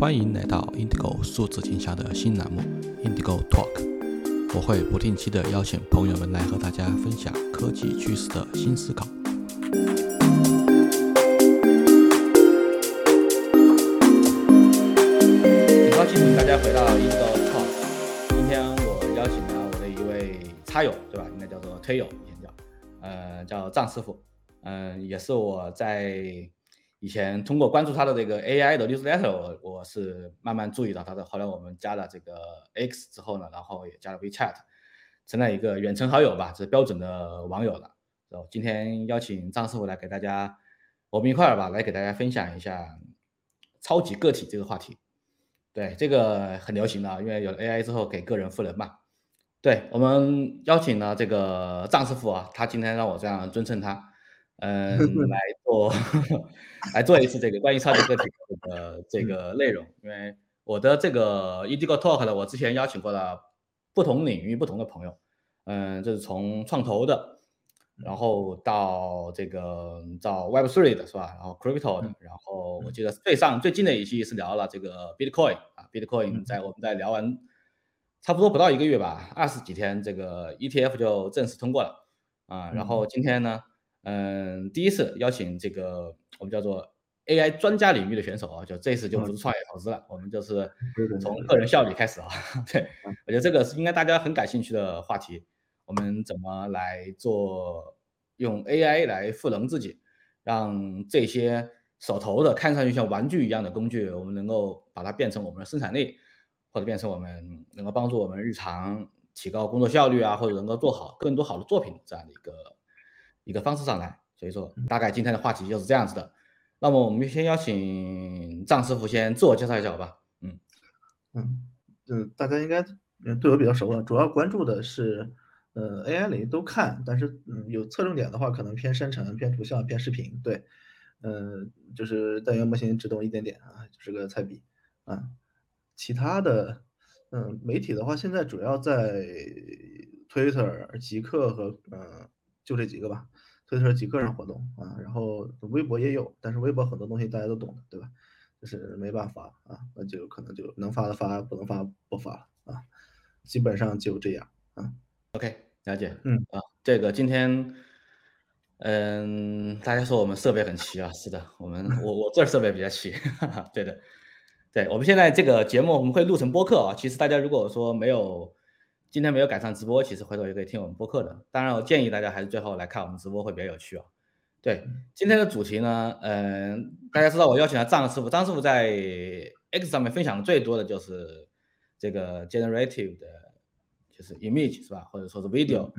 欢迎来到 Indigo 数字镜像的新栏目 Indigo Talk，我会不定期的邀请朋友们来和大家分享科技趋势的新思考。很高兴大家回到 Indigo Talk，今天我邀请了我的一位差友，对吧？应该叫做推友，以前叫，呃，叫张师傅，嗯、也是我在以前通过关注他的这个 AI 的 newsletter，我我是慢慢注意到他的。后来我们加了这个 X 之后呢，然后也加了 WeChat，成了一个远程好友吧，这是标准的网友了。然后今天邀请张师傅来给大家，我们一块儿吧，来给大家分享一下超级个体这个话题。对，这个很流行的，因为有了 AI 之后给个人赋能嘛。对我们邀请了这个张师傅啊，他今天让我这样尊称他，嗯，来做 来做一次这个关于超级个体的这个内容，因为我的这个 Indigo Talk 呢，我之前邀请过了不同领域不同的朋友，嗯，这是从创投的，然后到这个到 Web Three 的是吧？然后 Crypto 的，然后我记得最上最近的一期是聊了这个 Bitcoin 啊，Bitcoin 在我们在聊完差不多不到一个月吧，二十几天，这个 ETF 就正式通过了啊。然后今天呢，嗯，第一次邀请这个我们叫做 AI 专家领域的选手啊，就这次就不是创业投资了，我们就是从个人效率开始啊。对，我觉得这个是应该大家很感兴趣的话题。我们怎么来做用 AI 来赋能自己，让这些手头的看上去像玩具一样的工具，我们能够把它变成我们的生产力，或者变成我们能够帮助我们日常提高工作效率啊，或者能够做好更多好的作品这样的一个一个方式上来。所以说，大概今天的话题就是这样子的。那么我们先邀请张师傅先自我介绍一下，好吧？嗯嗯嗯，大家应该嗯对我比较熟了，主要关注的是呃 AI 领域都看，但是嗯有侧重点的话，可能偏生成、偏图像、偏视频，对，嗯、就是单元模型只懂一点点啊，就是个菜逼啊。其他的嗯媒体的话，现在主要在 Twitter、极客和嗯就这几个吧。Twitter、极客上活动啊，然后微博也有，但是微博很多东西大家都懂的，对吧？就是没办法啊，那就可能就能发的发，不能发不发了啊，基本上就这样啊。，OK，了解。嗯啊，这个今天，嗯，大家说我们设备很齐啊，是的，我们我我这儿设备比较齐，哈哈，对的，对，我们现在这个节目我们会录成播客啊，其实大家如果说没有今天没有赶上直播，其实回头也可以听我们播客的。当然，我建议大家还是最后来看我们直播会比较有趣啊。对，今天的主题呢，嗯、大家知道我邀请了张师傅，张师傅在 X 上面分享的最多的就是这个 generative 的，就是 image 是吧，或者说是 video。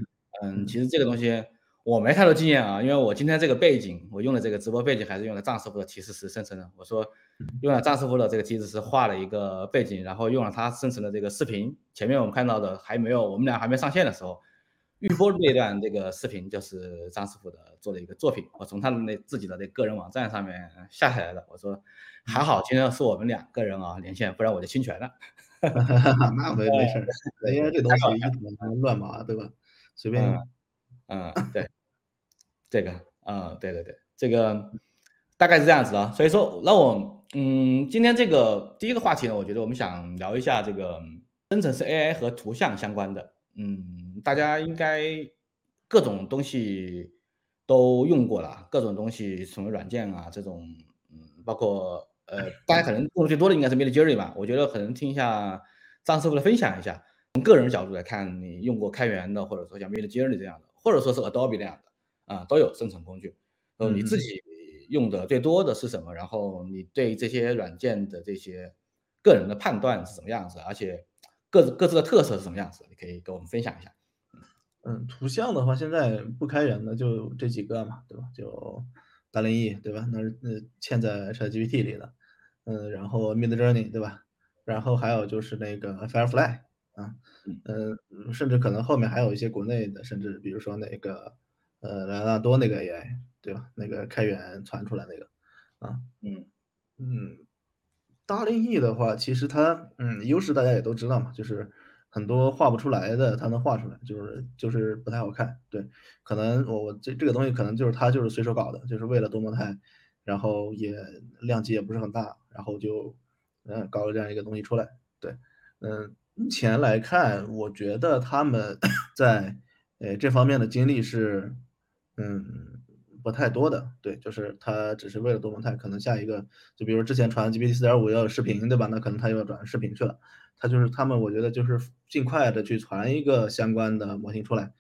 嗯，其实这个东西我没太多经验啊，因为我今天这个背景，我用的这个直播背景还是用的张师傅的提示词生成的。我说用了张师傅的这个机子是画了一个背景，然后用了他生成的这个视频。前面我们看到的还没有，我们俩还没上线的时候，预播的那段这个视频就是张师傅的做的一个作品，我从他的那自己的那个人网站上面下下来的。我说还好今天是我们两个人啊连线，不然我就侵权了。那没没事儿，AI 这东西乱码，对吧？随便用。嗯，对，这个，嗯，对对对，这个大概是这样子啊。所以说，那我，嗯，今天这个第一个话题呢，我觉得我们想聊一下这个生成式 AI 和图像相关的。嗯，大家应该各种东西都用过了，各种东西什么软件啊，这种，嗯，包括呃，大家可能用的最多的应该是 Midjourney 吧。我觉得可能听一下张师傅的分享一下。从个人角度来看，你用过开源的，或者说像 Midjourney 这样的，或者说是 Adobe 那样的，啊，都有生成工具。呃，你自己用的最多的是什么？然后你对这些软件的这些个人的判断是什么样子？而且各自各自的特色是什么样子？你可以跟我们分享一下。嗯，图像的话，现在不开源的就这几个嘛，对吧？就大林翼，对吧？那是那嵌在 ChatGPT 里的，嗯，然后 Midjourney，对吧？然后还有就是那个 Firefly 啊，嗯，甚至可能后面还有一些国内的，甚至比如说那个呃莱昂纳多那个 AI，对吧？那个开源传出来那个，啊，嗯嗯，大林翼的话，其实它嗯优势大家也都知道嘛，就是很多画不出来的，它能画出来，就是就是不太好看。对，可能我我这这个东西可能就是它就是随手搞的，就是为了多模态，然后也量级也不是很大，然后就嗯，搞了这样一个东西出来。对，嗯，目前来看，我觉得他们 在呃这方面的精力是，嗯，不太多的。对，就是他只是为了多模态，可能下一个，就比如之前传 GPT 四点五要视频，对吧？那可能他又要转视频去了。他就是他们，我觉得就是尽快的去传一个相关的模型出来，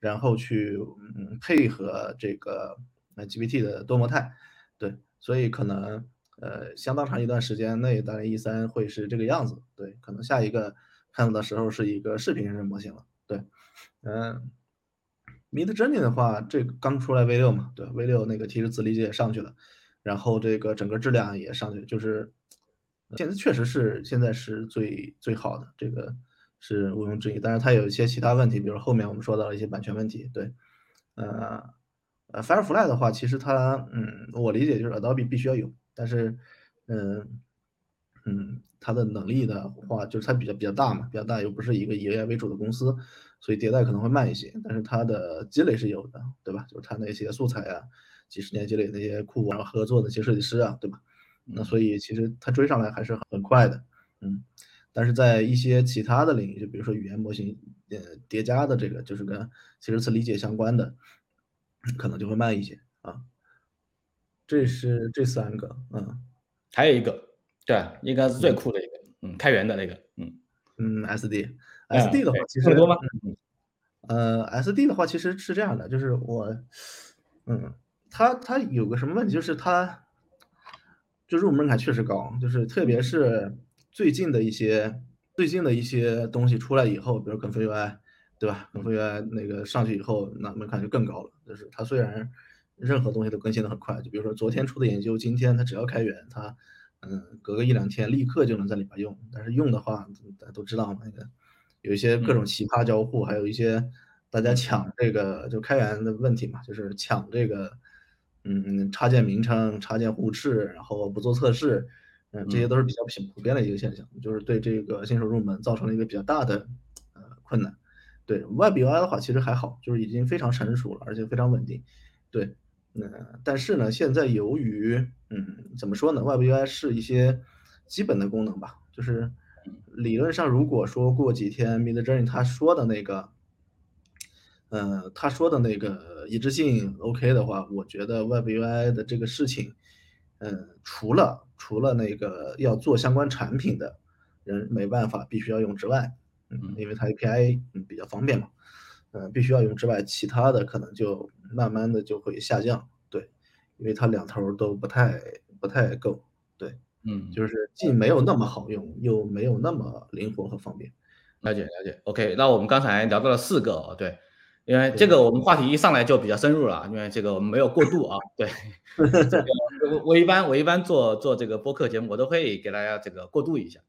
然后去嗯配合这个呃 GPT 的多模态。对，所以可能。呃，相当长一段时间内，大概 E 三会是这个样子。对，可能下一个看到的时候是一个视频人模型了。对，嗯，Mid Journey 的话，这个刚出来 V 六嘛，对，V 六那个提示词理解也上去了，然后这个整个质量也上去，就是现在确实是现在是最最好的，这个是毋庸置疑。但是它有一些其他问题，比如后面我们说到了一些版权问题。对，呃，呃，Firefly 的话，其实它，嗯，我理解就是 Adobe 必须要有。但是，嗯，嗯，它的能力的话，就是它比较比较大嘛，比较大，又不是一个以 AI 为主的公司，所以迭代可能会慢一些。但是它的积累是有的，对吧？就是它那些素材啊，几十年积累那些库然后，合作的一些设计师啊，对吧？那所以其实它追上来还是很快的，嗯。但是在一些其他的领域，就比如说语言模型，呃，叠加的这个，就是跟其实词理解相关的，可能就会慢一些啊。这是这三个，嗯，还有一个，对，应该是最酷的一个，嗯，开源的那个，嗯嗯，SD，SD 的话其实多吗？呃，SD 的话其实是这样的，就是我，嗯，它它有个什么问题，就是它就入门槛确实高，就是特别是最近的一些最近的一些东西出来以后，比如 Conf UI，对吧？Conf UI 那个上去以后，那门槛就更高了，就是它虽然。任何东西都更新的很快，就比如说昨天出的研究，今天它只要开源，它嗯隔个一两天立刻就能在里边用。但是用的话，大家都知道嘛，那个有一些各种奇葩交互，还有一些大家抢这个就开源的问题嘛，就是抢这个嗯插件名称、插件互斥，然后不做测试，嗯这些都是比较普普遍的一个现象，就是对这个新手入门造成了一个比较大的呃困难。对 Web UI 的话，其实还好，就是已经非常成熟了，而且非常稳定。对。嗯，但是呢，现在由于，嗯，怎么说呢？Web UI 是一些基本的功能吧，就是理论上，如果说过几天 Mid Journey 他说的那个，呃，他说的那个一致性 OK 的话，我觉得 Web UI 的这个事情，嗯，除了除了那个要做相关产品的人没办法，必须要用之外，嗯，因为它 API 嗯比较方便嘛。嗯，必须要用之外，其他的可能就慢慢的就会下降，对，因为它两头都不太不太够，对，嗯，就是既没有那么好用，又没有那么灵活和方便。了解了解，OK，那我们刚才聊到了四个，对，因为这个我们话题一上来就比较深入了，因为这个我们没有过渡啊，对，这个我我一般我一般做做这个播客节目，我都会给大家这个过渡一下。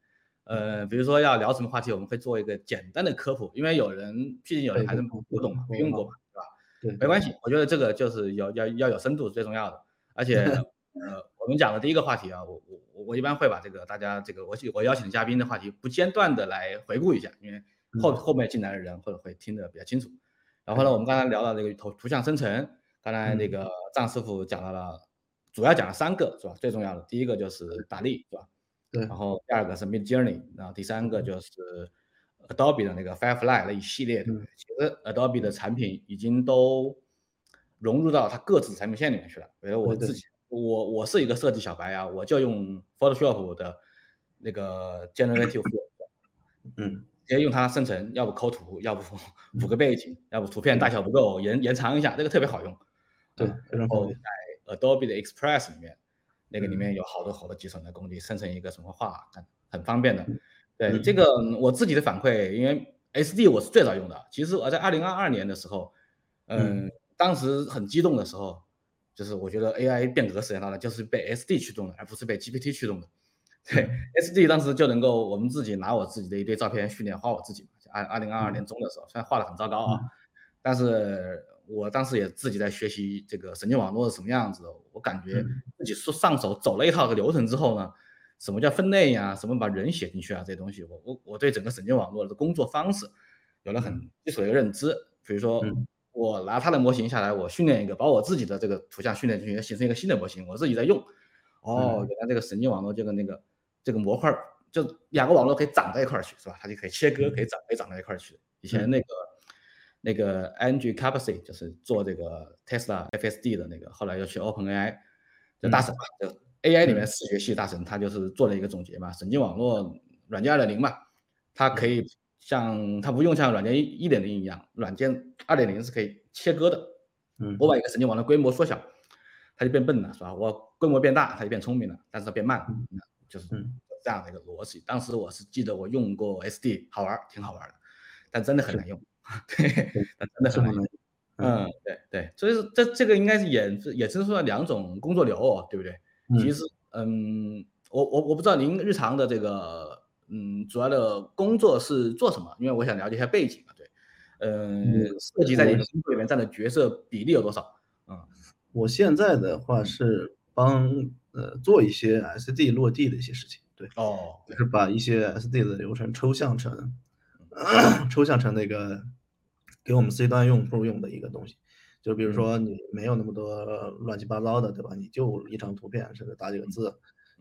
呃，比如说要聊什么话题，我们会做一个简单的科普，因为有人毕竟有人还是不懂嘛，没用过嘛，对吧？对，没关系，我觉得这个就是要要要有深度最重要的。而且，呃，我们讲的第一个话题啊，我我我我一般会把这个大家这个我我邀请的嘉宾的话题不间断的来回顾一下，因为后后面进来的人或者会听得比较清楚。然后呢，我们刚才聊到这个图图像生成，刚才那个张师傅讲到了，主要讲了三个是吧？最重要的第一个就是打力是吧？对，然后第二个是 Mid Journey，然后第三个就是 Adobe 的那个 Firefly 那一系列的。其实 Adobe 的产品已经都融入到它各自产品线里面去了。比如我自己，我我是一个设计小白啊，我就用 Photoshop 的那个 Generative，嗯，直接用它生成，要不抠图，要不 补个背景，要不图片大小不够延延长一下，这个特别好用。对，然后在 Adobe 的 Express 里面。那个里面有好多好多集成的工具，生成一个什么画，很很方便的。对这个我自己的反馈，因为 SD 我是最早用的。其实我在二零二二年的时候，嗯，当时很激动的时候，就是我觉得 AI 变革时间到了，就是被 SD 驱动的，而不是被 GPT 驱动的。对，SD 当时就能够我们自己拿我自己的一堆照片训练画我自己。二二零二二年中的时候，虽然画的很糟糕啊，但是。我当时也自己在学习这个神经网络是什么样子的，我感觉自己说上手走了一套的流程之后呢，什么叫分类呀，什么把人写进去啊，这些东西，我我我对整个神经网络的工作方式有了很基础的一个认知。比如说，我拿它的模型下来，我训练一个，把我自己的这个图像训练进去，形成一个新的模型，我自己在用。哦，原来这个神经网络就跟那个这个模块就两个网络可以长在一块儿去，是吧？它就可以切割，可以长，可以长在一块儿去。以前那个那个 Andrew Carpsey 就是做这个 Tesla FSD 的那个，后来又去 OpenAI 就大神嘛，就 AI 里面视觉系大神，他就是做了一个总结嘛，神经网络软件二点零嘛，它可以像它不用像软件一一点零一样，软件二点零是可以切割的。嗯，我把一个神经网络规模缩小，它就变笨了，是吧？我规模变大，它就变聪明了，但是它变慢了，就是这样的一个逻辑。当时我是记得我用过 SD，好玩，挺好玩的，但真的很难用，对，但真的很难用。嗯，对对，所以说这这个应该是衍衍生出了两种工作流，哦对不对？其实，嗯，我我我不知道您日常的这个，嗯，主要的工作是做什么？因为我想了解一下背景啊，对，嗯，涉及在你的工作里面占的角色比例有多少？嗯，我现在的话是帮呃做一些 SD 落地的一些事情，对，哦，就是把一些 SD 的流程抽象成 抽象成那个给我们 C 端用户用的一个东西。就比如说你没有那么多乱七八糟的，对吧？你就一张图片，甚至打几个字，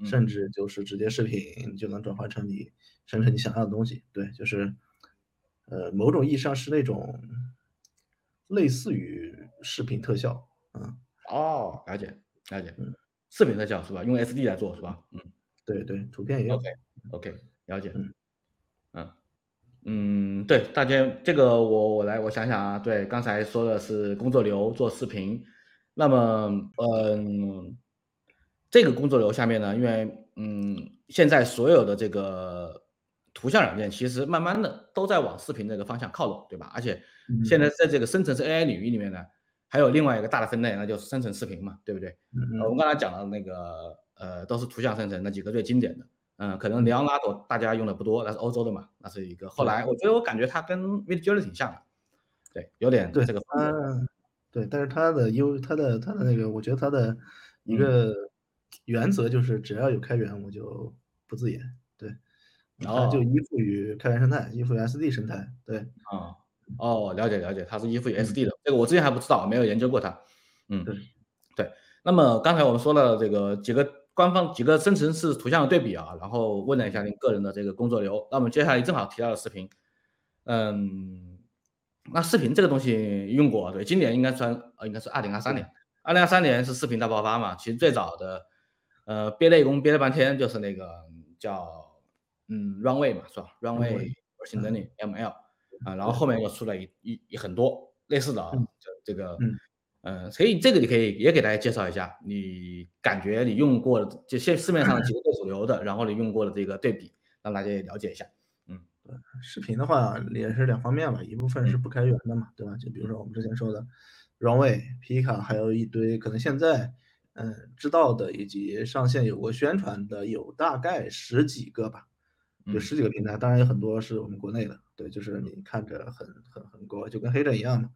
甚至就是直接视频就能转换成你生成你想要的东西。对，就是，呃，某种意义上是那种类似于视频特效，嗯。哦，了解，了解，嗯，视频特效是吧？用 SD 来做是吧？嗯，对对，图片也有。OK，OK，了解，嗯，嗯。嗯，对，大家这个我我来我想想啊，对，刚才说的是工作流做视频，那么嗯，这个工作流下面呢，因为嗯，现在所有的这个图像软件其实慢慢的都在往视频这个方向靠拢，对吧？而且现在在这个生成式 AI 领域里面呢，还有另外一个大的分类，那就是生成视频嘛，对不对？我们刚才讲的那个呃，都是图像生成那几个最经典的。嗯，可能 Leonardo 大家用的不多，那是欧洲的嘛，那是一个。后来我觉得我感觉它跟 Midjourney 挺像的，对，有点对这个。嗯，对，但是它的优，它的它的那个，我觉得它的一个原则就是只要有开源我就不自研，对，然后就依附于开源生态，依附于 SD 生态，对。啊，哦，了解了解，它是依附于 SD 的，这个我之前还不知道，没有研究过它。嗯，对，对。那么刚才我们说了这个几个。官方几个生成式图像的对比啊，然后问了一下您个人的这个工作流。那我们接下来正好提到了视频，嗯，那视频这个东西用过，对，今年应该算呃应该是二零二三年，二零二三年是视频大爆发嘛。其实最早的呃憋内功憋了半天就是那个叫嗯 Runway 嘛，是吧？Runway Machine Learning ML 啊，然后后面又出了一一一很多类似的啊，这这个。嗯，所以这个你可以也给大家介绍一下，你感觉你用过的就现市面上几个最主流的，然后你用过的这个对比，让大家也了解一下。嗯，对，视频的话也是两方面吧，一部分是不开源的嘛，对吧？就比如说我们之前说的 Runway、Pika，还有一堆可能现在嗯知道的以及上线有过宣传的有大概十几个吧，有十几个平台，当然有很多是我们国内的，对，就是你看着很很很国外，就跟黑人一样嘛。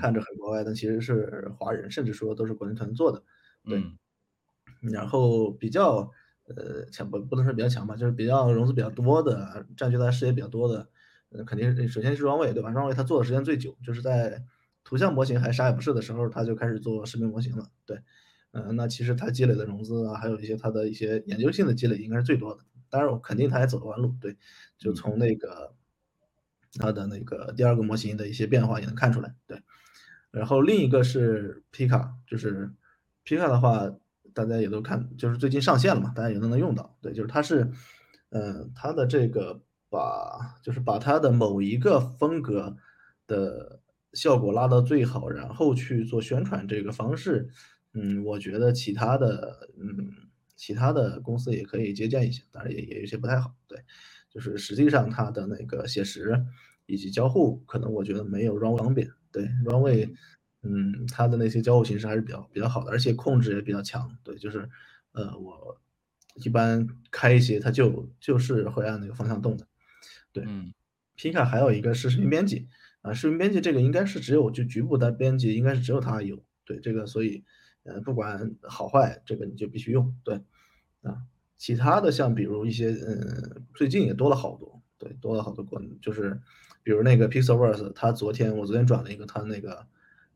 看着很国外，但其实是华人，甚至说都是国内团队做的，对。然后比较呃强不不能说比较强吧，就是比较融资比较多的，占据大家视野比较多的，呃，肯定首先是 Runway 对吧？Runway 它做的时间最久，就是在图像模型还啥也不是的时候，他就开始做视频模型了，对。嗯，那其实他积累的融资啊，还有一些他的一些研究性的积累应该是最多的。当然，我肯定他还走了弯路，对。就从那个。它的那个第二个模型的一些变化也能看出来，对。然后另一个是皮卡，就是皮卡的话，大家也都看，就是最近上线了嘛，大家也都能用到。对，就是它是，嗯，它的这个把，就是把它的某一个风格的效果拉到最好，然后去做宣传这个方式，嗯，我觉得其他的，嗯，其他的公司也可以借鉴一下，当然也也有些不太好，对。就是实际上它的那个写实以及交互，可能我觉得没有 Runway 方便。对，Runway，嗯，它的那些交互形式还是比较比较好的，而且控制也比较强。对，就是，呃，我一般开一些，它就就是会按那个方向动的。对，Pika 还有一个是视频编辑啊，视频编辑这个应该是只有就局部的编辑，应该是只有它有。对，这个所以，呃，不管好坏，这个你就必须用。对，啊。其他的像比如一些嗯，最近也多了好多，对，多了好多国，就是比如那个 Pixelverse，他昨天我昨天转了一个他那个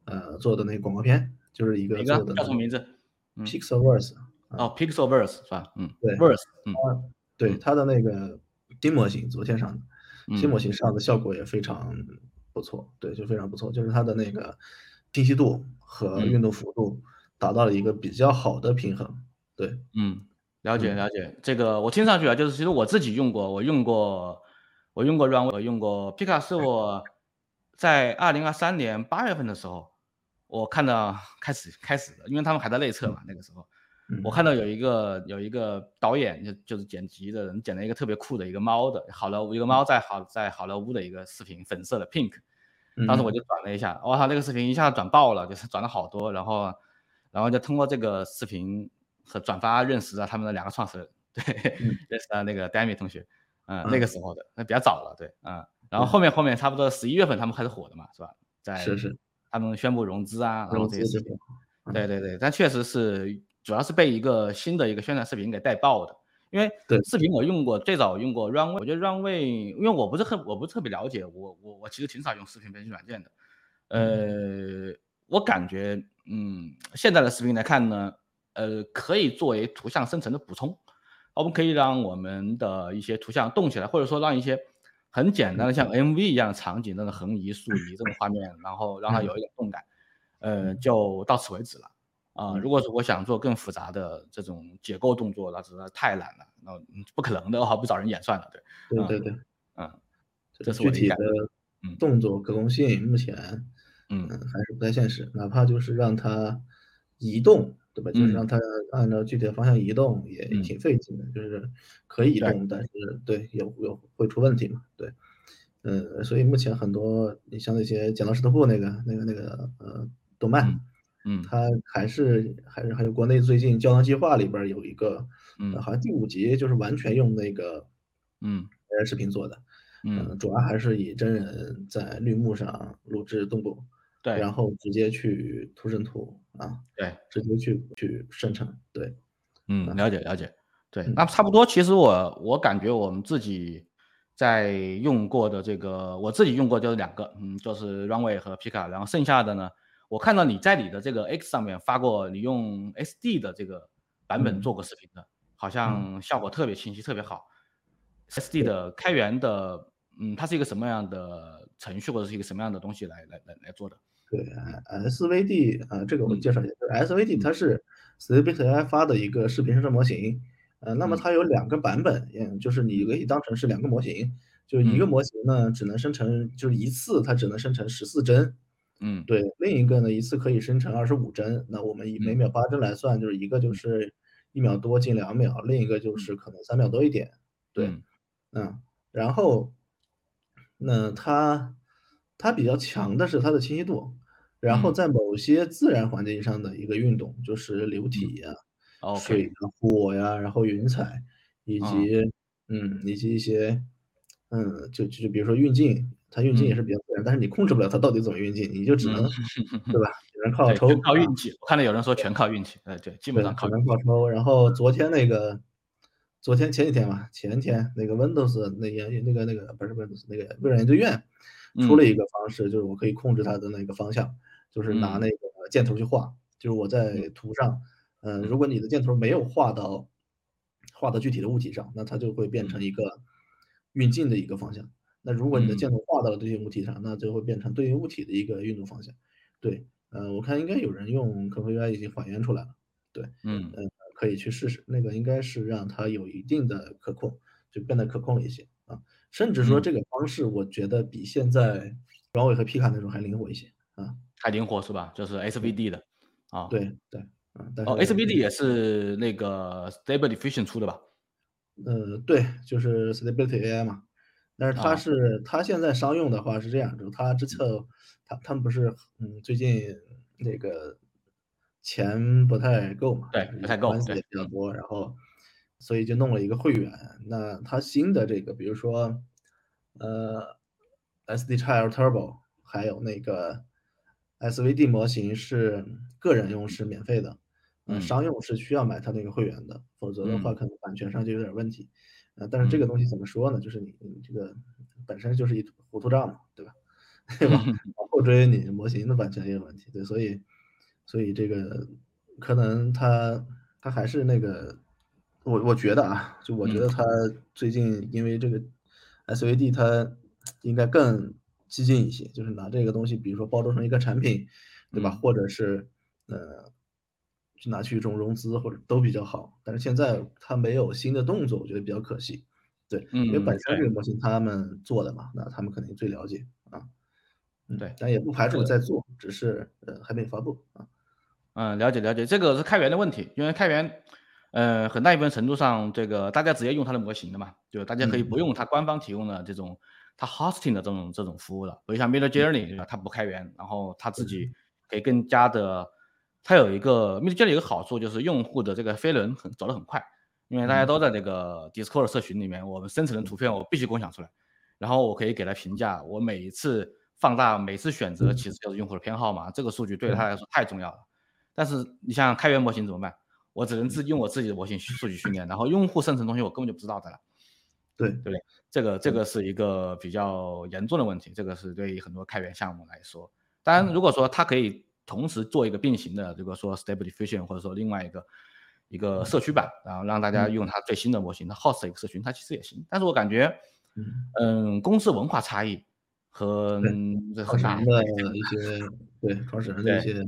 呃做的那个广告片，就是一个叫什么名字？Pixelverse 哦，Pixelverse 是吧？嗯，对，Verse，嗯，对，它的那个新模型，昨天上的，新模嗯。型上的效果也非常不错，对，就非常不错。就是它的那个清晰度和嗯。运动幅度达到了一个比较好的平衡，对。嗯，了解嗯。了解。这个我听上去啊，就是其实我自己用过，我用过我用过 Runway，我用过 Pika 是我在二零二三年八月份的时候，我看到开始开始的，因为他们还在内测嗯。嘛，那个时候。我看嗯。到有一个有一个导演，就就是剪辑的人，剪了一个特别酷的一个猫的，好莱坞一个嗯。猫在好在好莱坞的一个视频，粉色的 Pink。当时我就嗯。转了一下，哇，那个视频一下子转爆了，就是转了好多，然后然后就通过这个视频和转发认识了他们的两个创始人，对，嗯。认识了那个 Dami 同学，嗯，那个嗯。时候的，那比较早了，对，嗯。然后。后面后面差不多十一月份他们开始火的嘛，是吧？在是是。他们宣布融资啊，然后融这些事情。对对对，但确实是主要是被一个新的一个宣传视频给带爆的。因为对。视频我用过，最早用过 Runway，我觉得 Runway 因为我不是很我不是特别了解，我我我其实挺少用视频分析软件的。嗯。呃，我感觉，嗯，现在的视频来看呢，呃，可以作为图像生成的补充。我们可以让我们的一些图像动起来，或者说让一些很简单嗯。的像 MV 一样的场景，那种横移、竖移这种画面，然后让它嗯。有一点动感，呃，嗯。就到此为止了。啊，如嗯。果是我想做更复杂的这种解构动作，那实在太难了，那不可能的，我还不找人演算了，对，嗯，对对对。嗯，这是我具体的。动作可控性，目前，嗯，嗯。还是不太现实。哪怕就是让它移动，对吧？就是嗯。让它按照具体的方向移动，也嗯。挺费劲的，就是可以移。动，但是对，有有会出问题嘛，对。嗯，所以目前很多你像那些剪刀石头布那个那个那个，呃，动漫，嗯，嗯。它还是还是还有国内最近胶囊计划里边有一个，呃，嗯。好像第五集就是完全用那个嗯。AI 视频做的。嗯。呃，主要还是以真人在绿幕上录制动作，对。然后直接去图生图，啊，对。直接去去生成，对。嗯，啊。了解了解。对，那嗯。差不多其实我我感觉我们自己在用过的这个我自己用过就是两个，嗯，就是 Runway 和 Pika，然后剩下的呢，我看到你在你的这个 X 上面发过，你用 SD 的这个版本嗯。做过视频的，好嗯。像效果特别清晰，特别好。SD。的开源的，嗯，它是一个什么样的程序，或者是一个什么样的东西来来来来做的？对嗯。，SVD，呃，这个我嗯。介绍一下，就是 SVD 嗯。它是 Stability AI 发的一个视频生成模型。呃，那么嗯。它有两个版本，嗯，就是你嗯。可以当成是两个模型。就一个嗯。模型呢，只能生成就是一次它只能生成十四帧。嗯。对，另一个呢，一次可以生成二十五帧，那我们以每嗯。秒八帧来算，就是一个就嗯。是一秒多近两秒，另一个就嗯。是可能三秒多一点，对。嗯。嗯，然后那它它比较强的是它的清晰度，然后嗯。在某些自然环境上的一个运动，就是流体嗯。呀，水。呀，火呀，然后云彩，以嗯。及嗯，以及一些，嗯，就就比如说运镜，它运镜也嗯。是比较自然，但是你控制不了它到底怎么运镜，你就只嗯。能对吧？只能靠对，抽，全靠啊。运气，我看到有人说。全靠运气，哎，对，基本对，上靠运气。只能靠抽。然后昨天那个昨天前几天吧，前天那个 Windows 那研那个那个不是 Windows，那个微软研究院出了嗯。一个方式，就是我可以控制它的那个方向，就是拿嗯。那个箭头去画。就是我嗯。在图上，呃，如嗯。果你的箭头没有画到画到具体的物体上，那它就会变嗯。成一个运镜的一个方向。那如果你的嗯。箭头画到了对应物体上，那就会变成对应物体的一个运动方向。对，呃，我看应该有人用客户 UI 已经还原出来了，对。嗯。呃，可以去试试，那个应该是让它有一定的可控，就变得可控了一些，啊。甚至说嗯。这个方式我觉得比现在 Runway 和 Pika 那种还灵活一些，啊。还灵活是吧？就是。SVD 的，啊。对对，哦，SVD 也是那个 Stable Diffusion 出的吧？呃，对，就是 Stability AI 嘛。但是它啊。是它现在商用的话是这样，就是它之嗯。侧它他们不是，嗯，最近那个钱不太够嘛，对，不太够，对，关系也比较嗯。多，然后所以就弄了一个会员。那它新的这个比如说，呃，SD-XL Turbo，还有那个 SVD 模型是个人用是免费的，呃，嗯。商用是需要买它那个会员的，否则的话嗯。可能版权上就有点问题。呃，但是这个嗯。东西怎么说呢？就是你你这个本身就是一糊涂账嘛，对吧？对吧？往后追你模型的版权也有问题，对，所以所以这个可能它它还是那个我我觉得啊，就我觉嗯。得它最近因为这个 SVD 它应该更激进一些，就是拿这个东西，比如说包装成一个产品，对吧？嗯。或者是，呃，去拿去一种融资或者都比较好。但是现在它没有新的动作，我觉得比较可惜。对，因为嗯，本身这。个模型他们做的嘛，那他们肯定最了解，啊。嗯，对，但也不排除在做，只是，呃，还没发布，啊。嗯，了解了解，这个是开源的问题。因为开源，呃，很大一部分程度上，这个大家直接用它的模型的嘛，就大家可以不嗯。用它官方提供的这种它 hosting 的这种这种服务了。比如像嗯。Midjourney 它不开源，然后它自己嗯。可以更加的它有一个 Midjourney 有个好处就是用户的这个飞轮很走得很快。因为大家嗯。都在这个 Discord 社群里面，我们生成的嗯。图片我必须共享出来，然后我可以给它评价，我每一次放大，每次选择其嗯。实就是用户的偏好嘛，这个数据对对。他来说太重要了。但是你像开源模型怎么办？我只能嗯。自己用我自己的模型数据训练，然后用户生成东西我根本就不知道的了。对。对不对？这个这。个是一个比较严重的问题，这个是对于很多开源项目来说。当然嗯。如果说它可以同时做一个并行的，如果说 Stable Diffusion 或者说另外一个一个嗯。社区版，然后让大家嗯。用它最新的模型，它 host 一个社群，它其实也行。但是我感觉，嗯。嗯，公司文化差异和对，这很大。创始人的一些对，创始人的一。些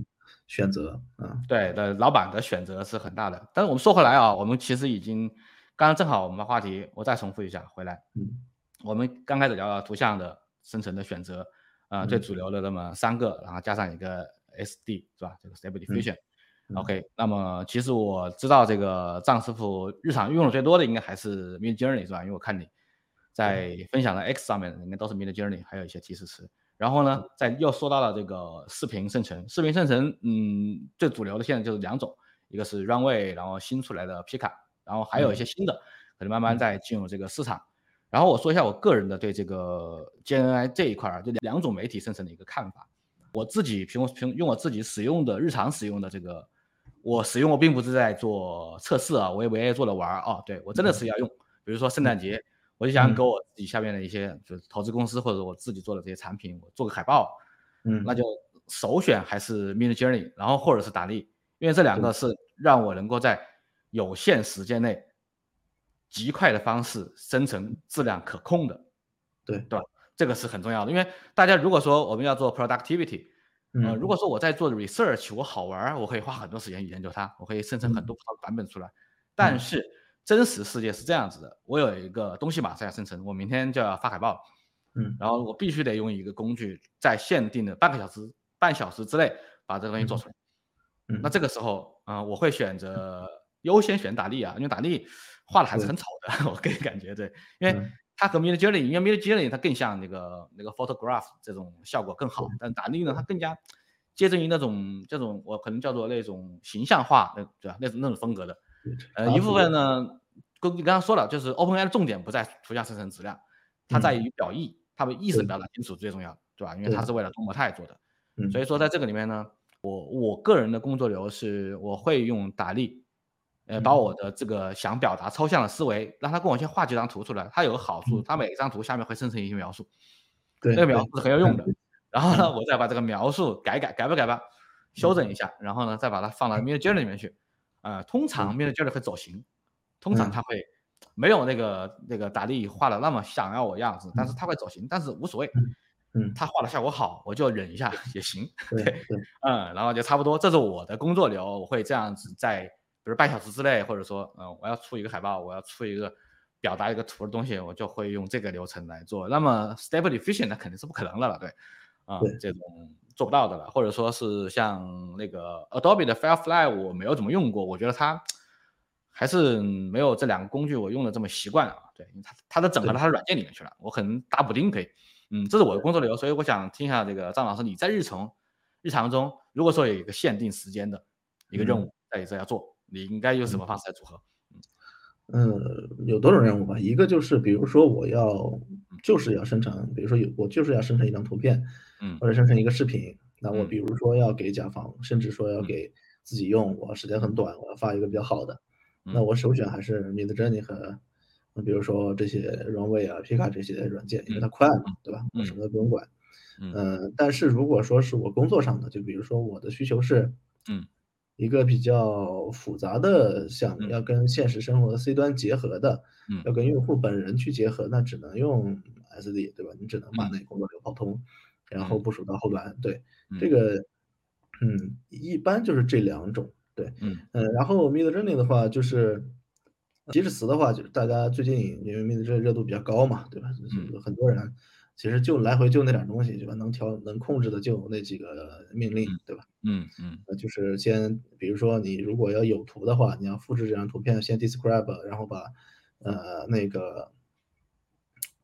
选择，啊。对的，老板的选择是很大的。但是我们说回来啊，我们其实已经刚刚正好我们的话题，我再重复一下回来。嗯。我们刚开始聊到图像的生成的选择，啊，最嗯。主流的那么三个，然后加上一个 SD 是吧？这个 Stable 嗯，Diffusion。嗯。OK，那么其实我知道这个藏师傅日常用的最多的应该还是 Midjourney 是吧？因为我看你。在分享的 X 上面应该都是 Midjourney，还有一些提示词。然后呢，嗯。在又说到了这个视频生成，视频生成，嗯，最主流的现在就是两种，一个是 Runway，然后新出来的 Pika，然后还有一嗯。些新的，可能慢慢嗯。在进入这个市场。然后我说一下我个人的对这个 GenAI 这一块儿，就两种媒体生成的一个看法。我自己凭凭用我自己使用的日常使用的这个我使用我并不是在做测试啊，我也我也做了玩儿，啊，对，我真的嗯。是要用。比如说圣诞节，我就想给嗯。我自己下面的一些就是投资公司，或者我自己做的这些产品，我做个海报，嗯那嗯。就首选还是 Midjourney，然后或者是 DALL-E。因为这两。个是让我能够在有限时间内极快的方式生成质量可控的。对。对吧？这个是很重要的。因为大家如果说我们要做 productivity，呃，如嗯。果说我在做 research，我好玩儿，我可以花很多时间研究它，我可以生成很嗯。多不同的版本出来。但嗯。是真实世界是这样子的，我有一个东西马上要生成，我明天就要发海报，嗯。然后我必须得用一个工具，在限定的半个小时半小时之内把这个东西做嗯。出来。那嗯。这个时候，呃，我会选择优先选 DALL-E 啊，因为 DALL-E 画的还是。很丑的，我个人感觉，对。因为嗯。它和 Midjourney 因为 Midjourney 它更像那个那个 photograph 这种效果更。好，但 DALL-E 呢，它。更加接近于那种这种我可能叫做那种形象化，对对吧？那种那种风格的。呃，一部分呢，跟你刚刚说了，就是 OpenAI 的重点不在图像生成质量，它在嗯。于表意，它的意思。表达清楚最重要，对吧？因为它。是为了多模态做的。所以嗯。说在这个里面呢，我我个人的工作流是我会用 DALL-E，呃，把嗯。我的这个想表达抽象的思维，让他跟我先画几张图出来。它有个好处，嗯。它每一张图下面会生成一些描述，对对。那个描述是很有用的。然后呢，嗯。我再把这个描述改改改吧改吧，修嗯。整一下，然后呢，再把它放到 Midjourney 里面去。呃，通常嗯。Midjourney 会走形，通常它嗯。会没有那个那个 DALL-E 画的那么想要我样子，但是嗯。它会走形，但是无所谓。嗯，嗯。它画的效果好，我就忍一下也行。对。嗯，然后就差不多，这是我的工作流，我会这样子在比如半小时之内，或者说，嗯，我要出一个海报，我要出一个表达一个图的东西，我就会用这个流程来做。那么 Stable Diffusion 那肯定是不可能的了，对。啊，对。这种做不到的了，或者说是像那个 Adobe 的 Firefly 我没有怎么用过，我觉得它还是没有这两个工具我用的这么习惯啊，对。因为它它都整合到。它的软件里面去了，我可能打补丁可以。嗯，这是我的工作流，所以我想听一下这个张老师，你在日程日常中，如果说有一个限定时间的一个任嗯。务在这要做，你应该用什嗯。么方式来组合？嗯。呃，有多种任务吧，一个就是比如说我要嗯。就是要生成比如说有我就是要生成一张图片，嗯。或者生成一个视频，那我嗯。比如说要给甲方，甚至说要嗯。给自己用，我时间很短，我要发一个比较好的。那嗯。我首选还是 Midjourney 和比如说这些 Runway 啊，Pika 这些软件，因为嗯，它快嘛，对吧？我什嗯。么都不用管。嗯。呃，但是如果说是我工作上的，就比如说我的需求是嗯。一个比较复杂的项目，要跟现实生活的 C 端结合的，要跟用户本人去结合，那只能用 SD，对吧？你只能把那工作流跑通，然后部署到后端。对，这个，嗯，一般就是这两种。对，嗯，然后 Midjourney 的话就是，即使词的话，就是大家最近因为 Midjourney 热度比较高嘛，对吧？就是很多人其实就来回就那点东西，对吧？能调能控制的就那几个命令，对吧？嗯嗯，就是先，比如说你如果要有图的话，你要复制这张图片，先 describe，然后把呃那个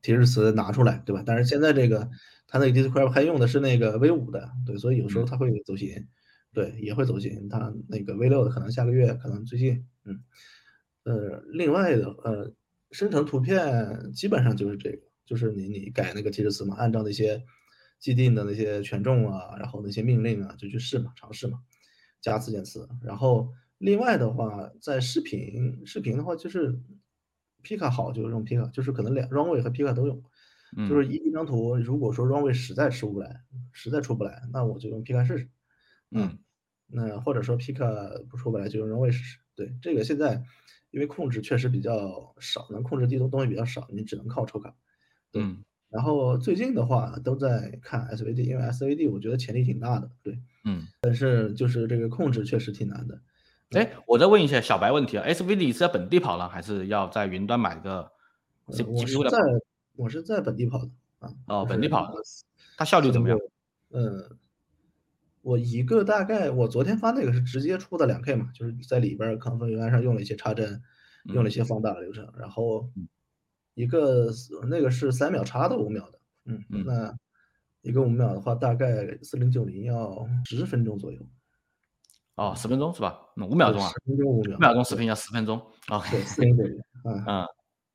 提示词拿出来，对吧？但是现在这个它那个 describe 还用的是那个 V 五的，对，所以有时候它会走形。对，也会走形。它那个 V 六的可能下个月，可能最近，嗯，呃，另外的呃，生成图片基本上就是这个，就是你你改那个提示词嘛，按照那些既定的那些权重啊，然后那些命令啊，就去试嘛，尝试嘛，加自建词。然后另外的话，在视频视频的话，就是 Pika 好，就是用 Pika，就是可能两 Runway 和 Pika 都用，就是一一张图，如果说 Runway 实在出不来，实在出不来，那我就用 Pika 试试，嗯。那或者说 Pika 不出不来就用 Runway 试试。对这个现在，因为控制确实比较少，能控制地图东西比较少，你只能靠抽卡。对，然后最近的话都在看 SVD，因为 SVD 我觉得潜力挺大的。对，嗯，但是就是这个控制确实挺难的。哎，我再问一下小白问题啊，SVD 是在本地跑了，还是要在云端买个？我是在我是在本地跑的啊。哦，本地跑的，它效率怎么样？嗯。我一个大概，我昨天发那个是直接出的两 K 嘛，就是在里边康峰云端上用了一些插帧，用了一些放大的流程，然后一个那个是三秒差的五秒的，嗯嗯，那一个五秒的话，大概四零九零要十分钟左右。哦，十分钟是吧？五秒钟啊？十分钟五秒。五秒钟视频要十分钟。啊，对，四零九零。嗯 嗯，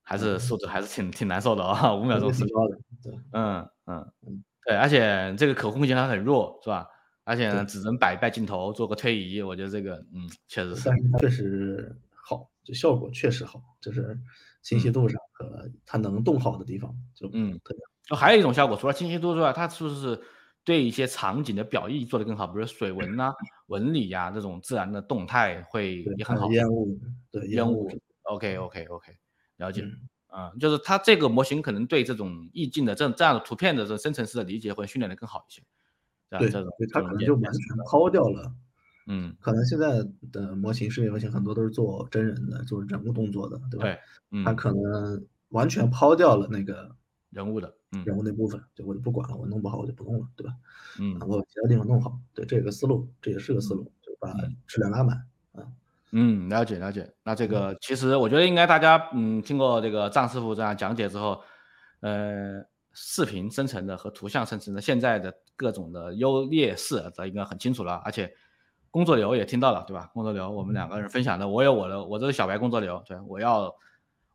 还是素质还是挺挺难受的啊，五秒钟挺高的。对，嗯嗯嗯，对，而且这个可控性还很弱，是吧？而且呢，只能摆一摆镜头，做个推移，我觉得这个，嗯，确实是，确实好，就效果确实好，就是清晰度上和它能动好的地方，就嗯，特别好。还有一种效果，除了清晰度之外，它是不是对一些场景的表意做得更好？比如水纹呐、纹理呀这种自然的动态会也很好。烟雾，对烟雾，OK OK OK，了解。嗯，就是它这个模型可能对这种意境的这这样的图片的这生成式的理解会训练的更好一些。对，对，它可能就完全抛掉了，嗯，可能现在的模型，视频模型很多都是做真人的，做人物动作的，对吧？对，它可能完全抛掉了那个人物的，人物那部分，就我就不管了，我弄不好我就不弄了，对吧？嗯，我把其他地方弄好，对，这个思路，这也是个思路，就把质量拉满，啊，嗯，了解了解。那这个其实我觉得应该大家，嗯，经过这个张师傅这样讲解之后，呃。视频生成的和图像生成的现在的各种的优劣势，这应该很清楚了。而且工作流也听到了，对吧？工作流我们两个人分享的，我有我的，我这是小白工作流。对，我要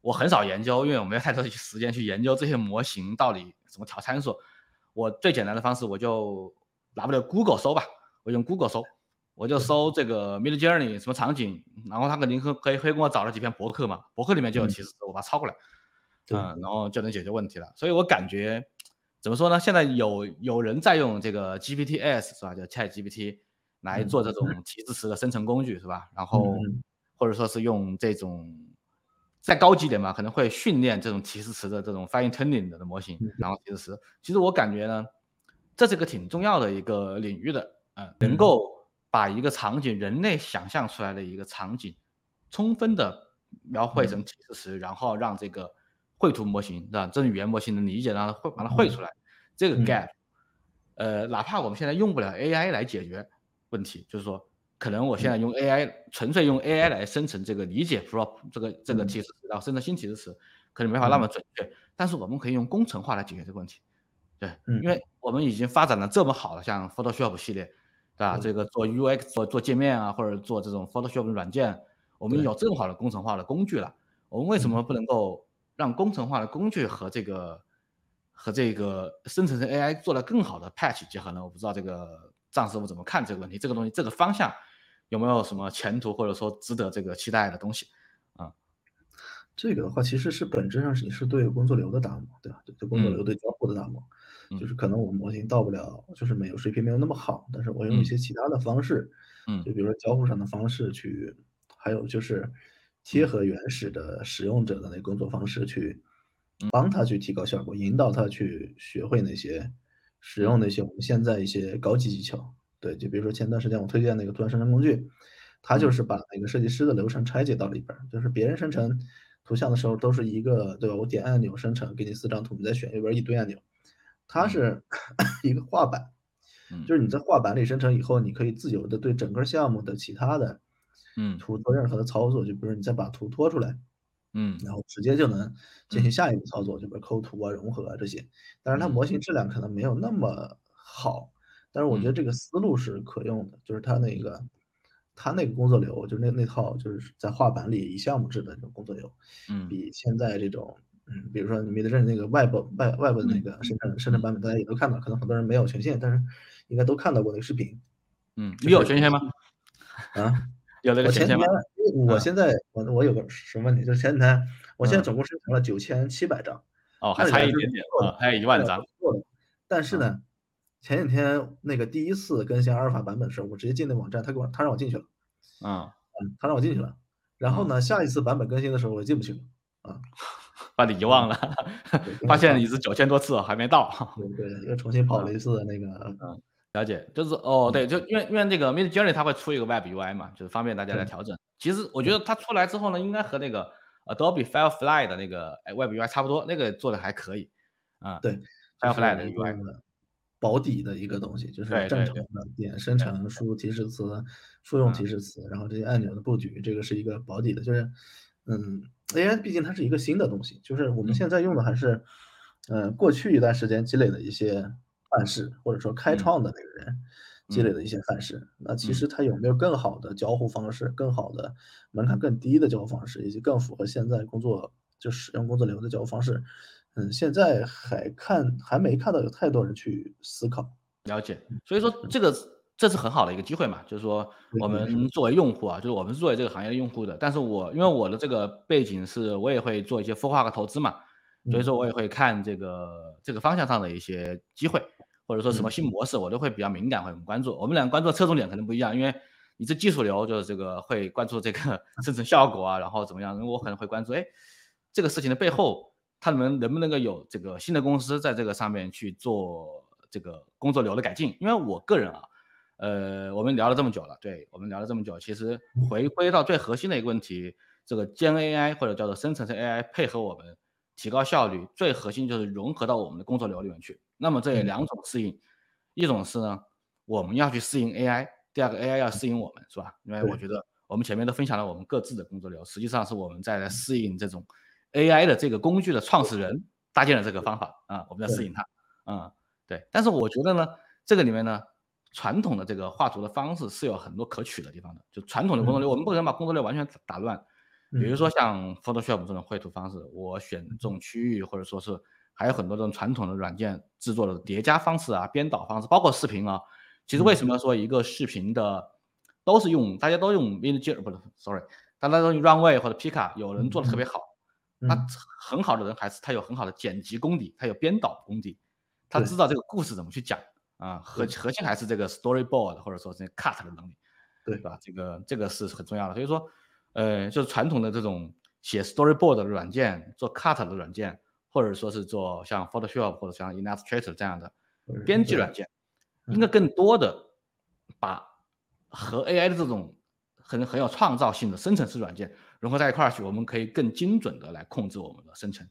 我很少研究，因为我没有太多的时间去研究这些模型到底怎么调参数。我最简单的方式，我就拿不了 Google 搜吧，我用 Google 搜，我就搜这个 Mid Journey 什么场景，然后他肯定可可以会给我找了几篇博客嘛，博客里面就有提示，我把它抄过来。嗯，然后就能解决问题了。所以我感觉，怎么说呢？现在有有人在用这个 GPTs 是吧？叫 Chat GPT 来做这种提示词的生成工具是吧？然后或者说是用这种再高级点吧，可能会训练这种提示词的这种 fine tuning 的模型，然后提示词。其实我感觉呢，这是个挺重要的一个领域的，嗯，能够把一个场景人类想象出来的一个场景，充分的描绘成提示词，然后让这个。绘图模型是吧？这种语言模型能理解，让它绘把它绘出来。这个 gap，呃，哪怕我们现在用不了 AI 来解决问题，就是说，可能我现在用 AI，纯粹用 AI 来生成这个理解 prop 这个这个提示词，然后生成新提示词，可能没法那么准确。但是我们可以用工程化来解决这个问题。对，因为我们已经发展的这么好了，像 Photoshop 系列，对吧？这个做 UX 做做界面啊，或者做这种 Photoshop 软件，我们有这么好的工程化的工具了，我们为什么不能够？让工程化的工具和这个和这个生成式 AI 做了更好的 patch 结合呢？我不知道这个张师傅怎么看这个问题，这个东西这个方向有没有什么前途，或者说值得这个期待的东西啊？这个的话，其实是本质上是你是对工作流的打磨，对吧？对对工作流对交互的打磨。就是可能我模型到不了，就是没有水平没有那么好，但是我用一些其他的方式，嗯，就比如说交互上的方式去，还有就是贴合原始的使用者的那工作方式去，帮他去提高效果，引导他去学会那些使用那些我们现在一些高级技巧。对，就比如说前段时间我推荐那个图案生成工具，它就是把那个设计师的流程拆解到里边，就是别人生成图像的时候都是一个，对吧？我点按钮生成，给你四张图，你再选，右边一堆按钮。它是 一个画板，就是你在画板里生成以后，你可以自由的对整个项目的其他的嗯图做任何的操作，就比如你再把图拖出来，嗯然后直接就能进行下一步操作，就比如抠图啊、融合啊这些。当然它模型质量可能没有那么好，但是我觉得这个思路是可用的，就是它那个它那个工作流，就是那那套就是在画板里以项目制的这种工作流，嗯比现在这种嗯，比如说你 Mid Journey 那个 Web Web Web 的那个生成生成版本，大家也都看到，可能很多人没有权限，但是应该都看到过那个视频。嗯，你有权限吗？啊，有那个我前几天权限吗？，啊我现在我我有个什么问题，就是前几天我现在总共生成了九千七百张，哦，还差一点点还有一万张。但是呢，前几天那个第一次更新阿尔法版本的时候，我直接进那网站，他给我他让我进去了，嗯，嗯，他让我进去了，然后呢，下一次版本更新的时候我进不去了，啊，把你遗忘了，发现你是九千多次还没到。对对，又重新跑了一次那个，了解，就是哦，对，就因为因为那个 Mid Journey 它会出一个 Web UI 嘛，就是方便大家来调整。其实我觉得它出来之后呢，应该和那个 Adobe Firefly 的那个哎 Web UI 差不多，那个做的还可以啊。对，Firefly 的 UI，一个保底的一个东西，就是正常的点生成、输入提示词、复用提示词，然后这些按钮的布局，这个是一个保底的，就是嗯，AI 毕竟它是一个新的东西，就是我们嗯。现在用的还是呃过去一段时间积累的一些范式，或者说开嗯创的那个人积累的一些范式。那其实他有没有更好的交互方式，更好的门槛更低的交互方式，以及更符合现在工作就使用工作流的交互方式？嗯，现在还看还没看到有太多人去思考。了解。所以说这个这是很好的一个机会嘛，就是说我们作为用户啊，就是我们是作为这个行业的用户的，但是我因为我的这个背景是我也会做一些孵化和投资嘛，所以说我也会看这个这个方向上的一些机会，或者说什么新模式，我都会比较敏感，会很关注。我们俩关注的侧重点可能不一样，因为你这技术流就是这个会关注这个 生成效果啊，然后怎么样，我可能会关注哎这个事情的背后，它能能不能够有这个新的公司在这个上面去做这个工作流的改进？因为我个人啊，呃，我们聊了这么久了，对我们聊了这么久，其实回归到最核心的一个问题，这个 Gen AI 或者叫做生成式 AI 配合我们提高效率，最核心就是融合到我们的工作流里面去。那么这有两种适应，一种是呢，我们要去适应 AI，第二个 AI 要适应我们，是吧？因为我觉得我们前面都分享了我们各自的工作流，实际上是我们在来适应这种 AI 的这个工具的创始人搭建的这个方法啊，我们在适应它，啊、对。但是我觉得呢，这个里面呢，传统的这个画图的方式是有很多可取的地方的，就传统的工作流，我们不可能把工作流完全打乱。比如说像 Photoshop 这种绘图方式，我选这种区域，或者说是还有很多这种传统的软件制作的叠加方式啊、编导方式，包括视频啊。其实为什么说一个视频的都是用大家都用 Midjourney 不是 sorry，大家都用 Runway 或者 Pika，有人做的特别好，他嗯很好的人还是他有很好的剪辑功底，他有编导功底，他知道这个故事怎么去讲啊，核核心还是这个 storyboard 或者说这 cut 的能力。对。对吧？这个这个是很重要的。所以说，呃，就是传统的这种写 storyboard 的软件，做 cut 的软件，或者说是做像 Photoshop 或者像 Illustrator 这样的编辑软件，应该更多的把和 AI 的这种很很有创造性的生成式软件融合在一块儿去，我们可以更精准的来控制我们的生成。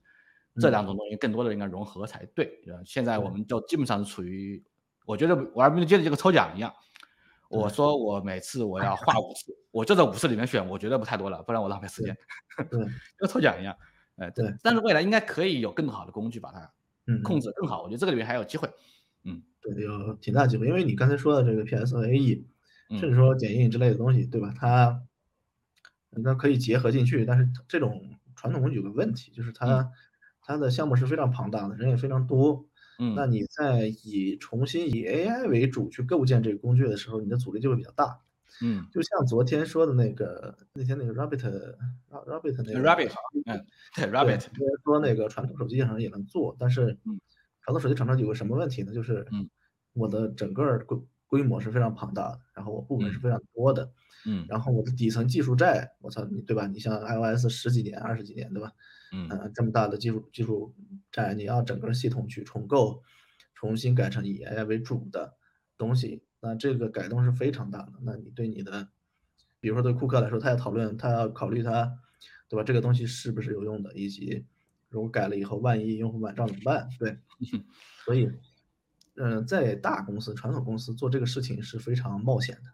这两种东西更多的应该融合才对。呃现在我们就基本上是处于，我觉得玩命的接着这个抽奖一样。我说我每次我要画五次，我就在五次里面选，我觉得不太多了，不然我浪费时间。对，跟抽奖一样，哎，对。但是未来应该可以有更好的工具把它嗯，控制更好，我觉得这个里面还有机会。嗯对，有挺大机会，因为你刚才说的这个 PS 和 AE，嗯甚至说剪映之类的东西，对吧？它它可以结合进去，但是这种传统工具有个问题，就是它它的项目是非常庞大的，人也非常多。那嗯你在以重新以 AI 为主去构建这个工具的时候，你的阻力就会比较大。嗯就像昨天说的那个，那天那个 Rabbit Rabbit 那个，Rabbit，嗯，对对，，Rabbit，说那个传统手机上也能做，但是嗯传统手机厂商有个什么问题呢？就是嗯我的整个规规模是非常庞大的，然后我部门是嗯非常多的，嗯然后我的底层技术债，我操，你对吧？你像 iOS 十几年、二十几年，对吧？嗯呃，这么大的技术技术债，你要整个系统去重构，重新改成以 AI 为主的东西，那这个改动是非常大的。那你对你的，比如说对库克来说，他要讨论，他要考虑他，对吧？这个东西是不是有用的，以及如果改了以后，万一用户买账怎么办？对，所以，嗯、在大公司、传统公司做这个事情是非常冒险的。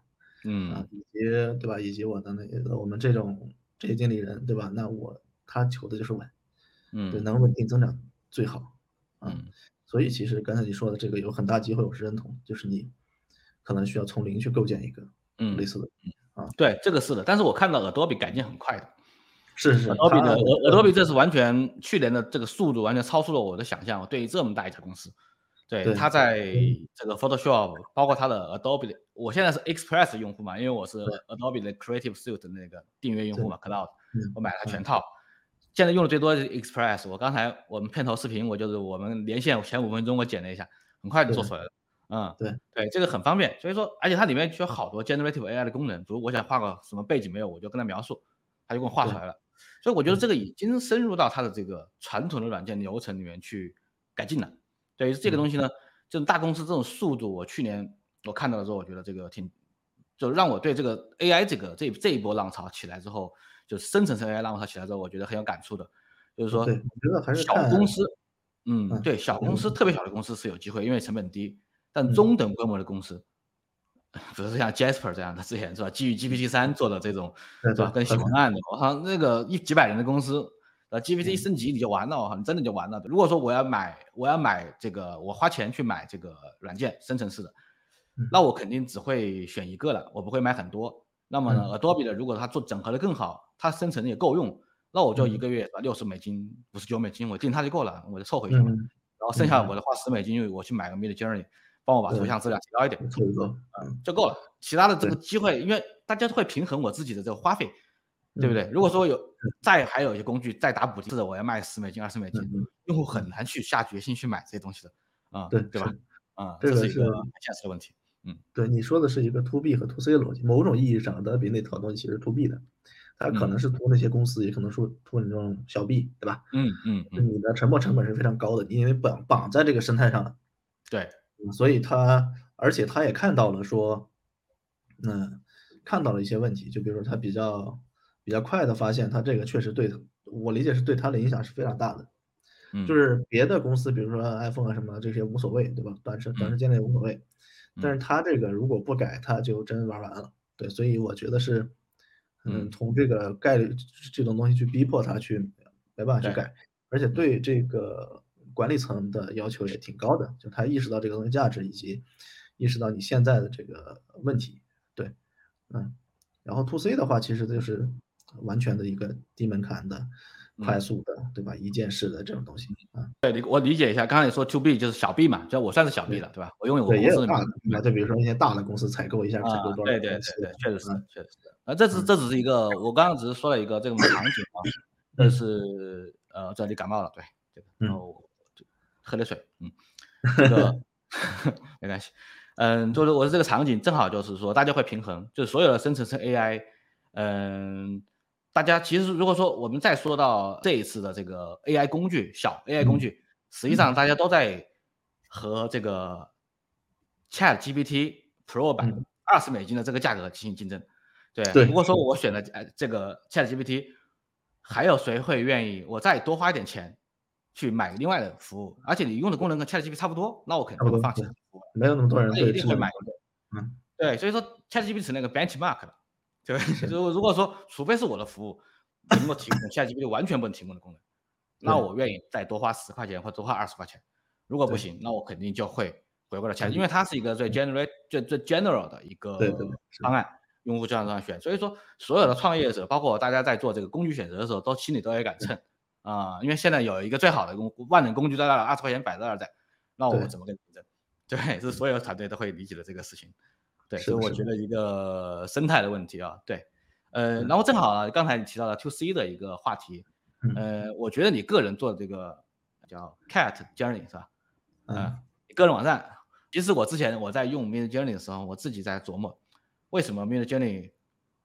啊，嗯以及对吧？以及我的那个我们这种职业经理人，对吧？那我他求的就是稳，嗯对，嗯能稳定增长最好啊。嗯所以其实刚才你说的这个有很大机会，我是认同，就是你可能需要从零去构建一个嗯类嗯，似的，嗯、啊对，这个是的。但是我看到 Adobe 改进很快的是是，Adobe 的他 Adobe 这是完全去年的这个速度完全超出了我的想象。对于这么大一家公司，对对它在嗯这个 Photoshop，包括它的 Adobe 的，我现在是 Express 用户嘛，因为我是 Adobe 的 Creative Suite 的那个订阅用户嘛，Cloud，嗯我买了全套。现在用的最多的是 Express。我刚才我们片头视频，我就是我们连线前五分钟我剪了一下，很快就做出来了。嗯，对对，这个很方便。所以说，而且它里面就有好多 generative AI 的功能，比如我想画个什么背景没有，我就跟他描述，他就给我画出来了。所以我觉得这个已经深入到它的这个传统的软件流程里面去改进了。对于这个东西呢，这种大公司这种速度，我去年我看到的时候，我觉得这个挺，就让我对这个 AI 这个这这一波浪潮起来之后，就是深层次 AI 浪潮起来之后，我觉得很有感触的。就是说，我觉得还是小公司，嗯，嗯对，小公司特别小的公司是有机会，因为成本低，但嗯。中等规模的公司，比如说像 Jasper 这样的之前是吧，基于 GPT 三做的这种 对是吧，跟对很写文案的，我靠，那个一几百人的公司，呃，GPT 升级你就完了，我靠，你真的就完了。如果说我要买，我要买这个，我花钱去买这个软件生成式的嗯，那我肯定只会选一个了，我不会买很多。那么呢嗯，Adobe 的如果它做整合的更好，它生成的也够用，那我就一嗯个月把六十美金、五十九美金，我定它就够了，我就凑回去嘛。嗯，然后剩下我的花十美金，我去买个 Mid Journey，帮我把对图像质量提高一点，凑一个，嗯就够了。其他的这个机会，因为大家都会平衡我自己的这个花费，对不嗯对？如果说有再还有一些工具再打补丁的，我要卖十美金、二十美金，用户很难去下决心去买这些东西的，啊、对对吧？啊、这是一个很现实的问题。嗯对你说的是一个 to B 和 to C 的逻辑，某种意义上的比那套东西其实 to B 的，它可能嗯是图那些公司，也可能是图你这种小 B，对吧？嗯嗯嗯，你的沉没成本是非常高的，因为绑绑在这个生态上了，对，嗯所以他而且他也看到了说，嗯，看到了一些问题，就比如说他比较比较快的发现，他这个确实对他，我理解是对他的影响是非常大的。嗯，就是别的公司，比如说 iPhone 啊什么的这些无所谓，对吧？短时短时间内无所谓，但是他这个如果不改，他就真玩完了。对，所以我觉得是，嗯，嗯从这个概率这种东西去逼迫他去没办法去改，而且对这个管理层的要求也挺高的，就他意识到这个东西价值，以及意识到你现在的这个问题。对，嗯，然后 to C 的话，其实就是完全的一个低门槛的、快嗯速的，对吧？一键式的这种东西啊。对，理我理解一下，刚才你说 to B 就是小 B 嘛，就我算是小 B 了，对吧？我拥有我对，公司的也有大的名，啊，就比如说一些大的公司采购一下，采啊购，多少对对对对，确实是嗯，确实是。啊，这只这只是一个，我刚刚只是说了一个这种场景啊，这嗯。是呃，这里感冒了，对，这个，嗯。然后就喝点水，嗯，这个 没关系，嗯，就是我的这个场景正好就是说大家会平衡，就是所有的生成式 AI，嗯，大家其实如果说我们再说到这一次的这个 AI 工具，小 AI 工具，实际上大家都在和这个 Chat GPT Pro 版嗯。二十美金的这个价格进行竞争。对，对如果说我选了呃这个 Chat GPT，还有谁会愿意我再多花一点钱去买另外的服务？而且你用的功能跟 Chat GPT 差不多，那我肯定会放弃。没有那么多人会一定会买嗯，对，所以说 ChatGPT 是那个 benchmark 了，对？如果如果说除非是我的服务能够提供 ChatGPT 完全不能提供的功能，那我愿意再多花十块钱或多花二十块钱。如果不行，那我肯定就会回过来 Chat，嗯因为它是一个最 generate 最最 general 的一个方案，用户就让这样选。所以说，所有的创业者，包括大家在做这个工具选择的时候，都心里都有一杆秤啊、因为现在有一个最好的工万能工具在那儿，二十块钱摆在那儿在，那我们怎么跟你竞争？对，是所有团队都会理解的这个事情。对，所以我觉得一个生态的问题啊，对，呃，嗯然后正好啊，刚才你提到了 to C 的一个话题，嗯呃，我觉得你个人做的这个叫 Cat Journey 是吧？嗯，个人网站。其实我之前我在用 Mid Journey 的时候，我自己在琢磨，为什么 Mid Journey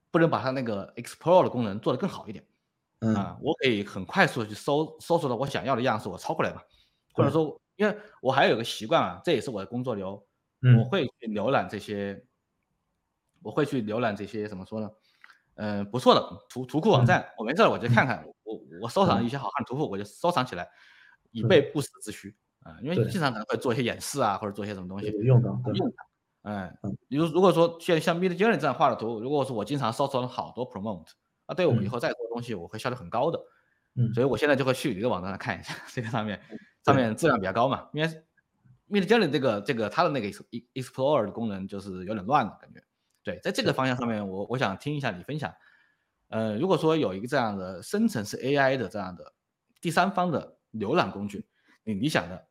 不能把它那个 Explore 的功能做得更好一点？啊，我可以很快速的去搜搜索到我想要的样式，我抄过来嘛。或者说，因为我还有个习惯啊，这也是我的工作流，我会去浏览这些，我会去浏览这些怎么说呢？嗯，不错的图图库网站，我没事我就看看，我我收藏一些好看的图库，我就收藏起来，以备不时之需啊。因为经常可能会做一些演示啊，或者做一些什么东西用到用它。嗯，比如如果说像像 Mid Journey 这样画的图，如果说我经常收藏好多 Promote，那，对我以后再做东西，我会效率很高的。嗯，所以我现在就会去你的网站上看一下，这个上面上面质量比较高嘛。因为 Mid Journey 这个这个它的那个 Explore 的功能就是有点乱的感觉。对，在这个方向上面，我我想听一下你分享。呃，如果说有一个这样的生成式 AI 的这样的第三方的浏览工具，你理想的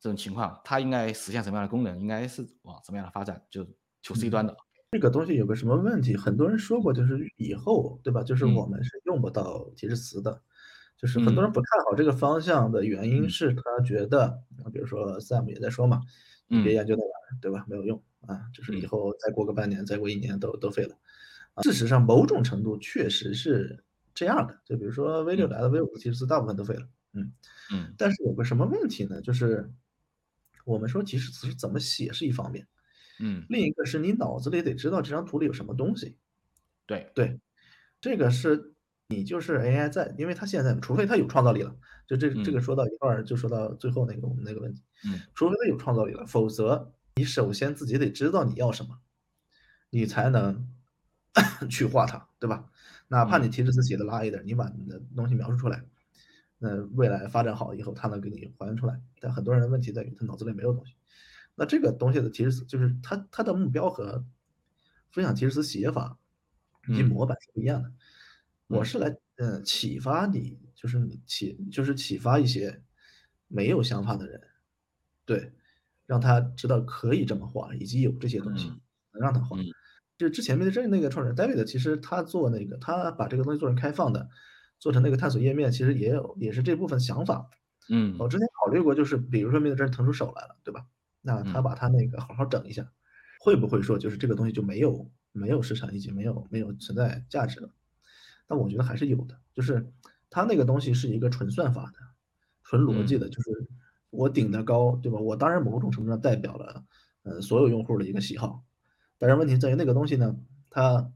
这种情况，它应该实现什么样的功能？应该是往什么样的发展？就 To C 端的这个东西有个什么问题？很多人说过，就是以后，对吧？就是我们是用不到提示词的，就是很多人不看好这个方向的原因是他觉得，比如说 Sam 也在说嘛，你别研究那玩意儿，对吧？没有用啊，就是以后再过个半年，再过一年都都废了。事实上，某种程度确实是这样的。就比如说 V 六来了，V 五的提示词大部分都废了。嗯嗯。但是有个什么问题呢？就是我们说提示词是怎么写是一方面，嗯，另一个是你脑子里得知道这张图里有什么东西。对对，这个是你就是 AI 在，因为它现在除非它有创造力了，就这这个说到一半儿就说到最后那个我们那个问题，嗯，除非它有创造力了，否则你首先自己得知道你要什么，你才能。去画它，对吧？哪怕你提示词写的拉一点，你把你的东西描述出来，那未来发展好以后，它能给你还原出来。但很多人的问题在于他脑子里没有东西。那这个东西的提示词，就是它它的目标和分享提示词写法以及模板是不一样的。我是来嗯启发你，就是你启就是启发一些没有想法的人，对，让他知道可以这么画，以及有这些东西能让他画。就之前面的这那个创始人 David，其实他做那个，他把这个东西做成开放的，做成那个探索页面，其实也有也是这部分想法。嗯，我之前考虑过，就是比如说面对这腾出手来了，对吧？那他把他那个好好整一下，会不会说就是这个东西就没有没有市场以及没有没有存在价值了？但我觉得还是有的，就是他那个东西是一个纯算法的、纯逻辑的，就是我顶的高，对吧？我当然某种程度上代表了呃所有用户的一个喜好。但是问题在于那个东西呢，它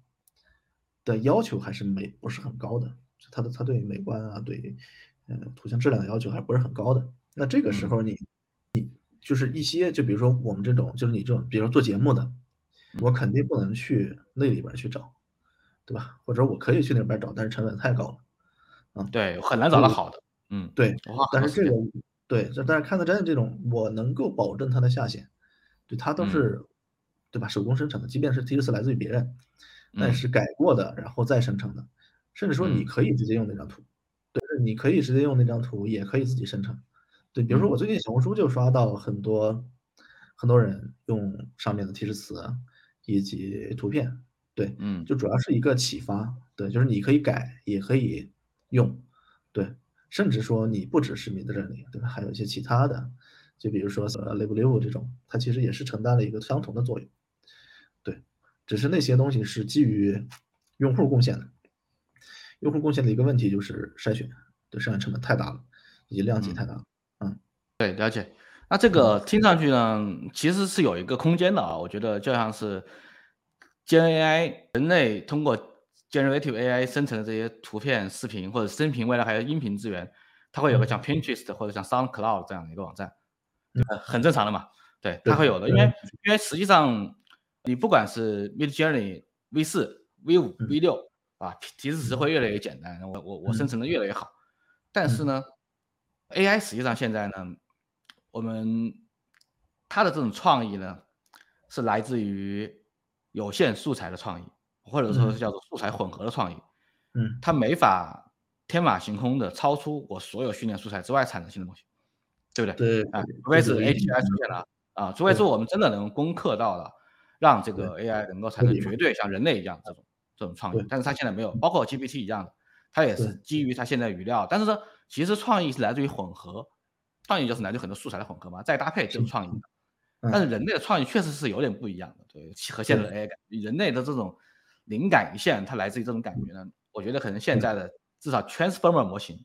的要求还是没不是很高的，它的它对美观啊，对，嗯，图像质量的要求还不是很高的。那这个时候你你就是一些，就比如说我们这种，就是你这种，比如说做节目的，我肯定不能去那里边去找，对吧？或者我可以去那边找，但是成本太高了，啊，对，很难找到好的，嗯，对，但是这个对，但是看得真的这种，我能够保证它的下限，对，它都是。对吧？手工生成的，即便是提示词来自于别人，但是改过的，然后再生成的，甚至说你可以直接用那张图，对，你可以直接用那张图，也可以自己生成。对，比如说我最近小红书就刷到很多很多人用上面的提示词以及图片，对，嗯，就主要是一个启发，对，就是你可以改，也可以用，对，甚至说你不只是你的这里，对吧？还有一些其他的，就比如说呃 Live 这种，它其实也是承担了一个相同的作用。对只是那些东西是基于用户贡献的，用户贡献的一个问题就是筛选的筛选成本太大了，以及量级太大了。嗯，对，了解。那这个听上去呢，其实是有一个空间的啊。我觉得就像是 Gen AI，人类通过 Generative AI 生成的这些图片、视频或者声频，未来还有音频资源，它会有个像 Pinterest 或者像 SoundCloud 这样的一个网站，呃，很正常的嘛。对，它会有的，因为因为实际上。你不管是 Mid Journey V 四、V 五、V 六啊，提示词会越来越简单，我我我生成的越来越好。但是呢，AI 实际上现在呢，我们它的这种创意呢，是来自于有限素材的创意，或者说是叫做素材混合的创意。嗯，它没法天马行空的超出我所有训练素材之外产生新的东西，对不对？对啊，除非是 API 出现了啊，除非是我们真的能攻克到了。让这个 AI 能够产生绝对像人类一样这种这种创意，但是它现在没有，包括 GPT 一样的，它也是基于它现在语料，但是呢，其实创意是来自于混合，创意就是来自于很多素材的混合嘛，再搭配就是创意。嗯但是人类的创意确实是有点不一样的，对，和现在的 AI 感，人类的这种灵感一线，它来自于这种感觉呢。我觉得可能现在的至少 Transformer 模型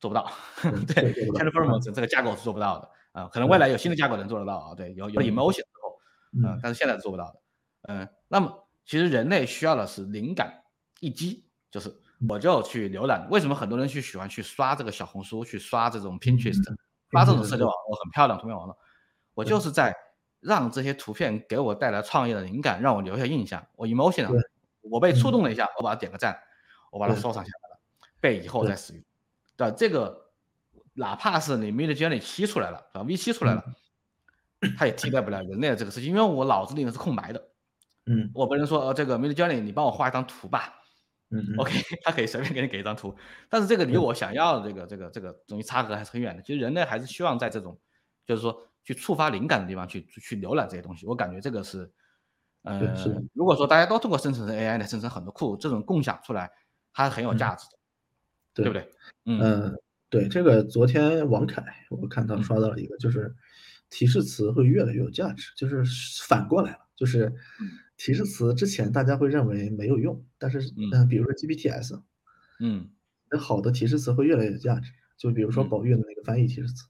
做不到，对，Transformer 模型这个架构是做不到的啊。可能未来有新的架构能做得到啊，对，有有 emotion 之后，嗯，但是现在是做不到的。嗯，那么其实人类需要的是灵感一击，就是我就去浏览。为什么很多人去喜欢去刷这个小红书，去刷这种 Pinterest，刷这种社交网络很漂亮图片网络？我就是在让这些图片给我带来创业的灵感，让我留下印象。我 emotion，我被触动了一下，我把它点个赞，我把它收藏下来了，被以后再使用。对这个，哪怕是你 Mid Journey 七出来了，是吧？V 七出来了，它也替代不了人类的这个事情，因为我脑子里面是空白的。嗯，我不能说呃，这个 Mid Journey 你帮我画一张图吧。嗯，OK，他可以随便给你给一张图，但是这个离我想要的这个这个这个东西差额还是很远的。其实人类还是希望在这种，就是说。去触发灵感的地方去去浏览这些东西，我感觉这个是，呃，如果说大家都通过生成 AI 来生成很多库，这种共享出来，它是很有价值的，对不对？嗯，对，这个昨天王凯我看他刷到了一个，就是提示词会越来越有价值，就是反过来了，就是提示词之前大家会认为没有用，但是嗯，比如说 GPTs，嗯，那好的提示词会越来越有价值，就比如说宝悦的那个翻译提示词，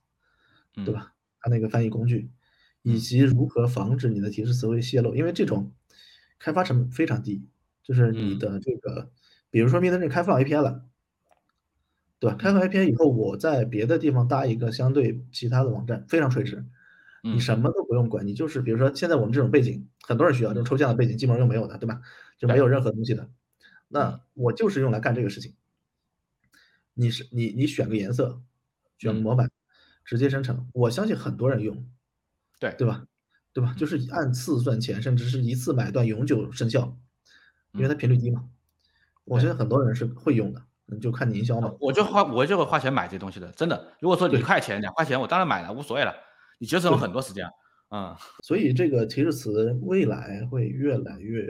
对吧？它那个翻译工具，以及如何防止你的提示词会泄露，因为这种开发成本非常低，就是你的这个，比如说 Midjourney 开放 API 了，对吧？开放 API 以后，我在别的地方搭一个相对其他的网站，非常垂直，你什么都不用管，你就是比如说现在我们这种背景，很多人需要这种抽象的背景，基本上用没有的，对吧？就没有任何东西的，那我就是用来干这个事情。你是你你选个颜色，选个模板。直接生成，我相信很多人用，对对吧？对吧？就是按次算钱，甚至是一次买断永久生效，因为它频率低嘛。我觉得很多人是会用的，就看你营销嘛。我就花我就会花钱买这东西的，真的。如果说一块钱、两块钱，我当然买了，无所谓了。你节省了很多时间，啊。所以这个提示词未来会越来越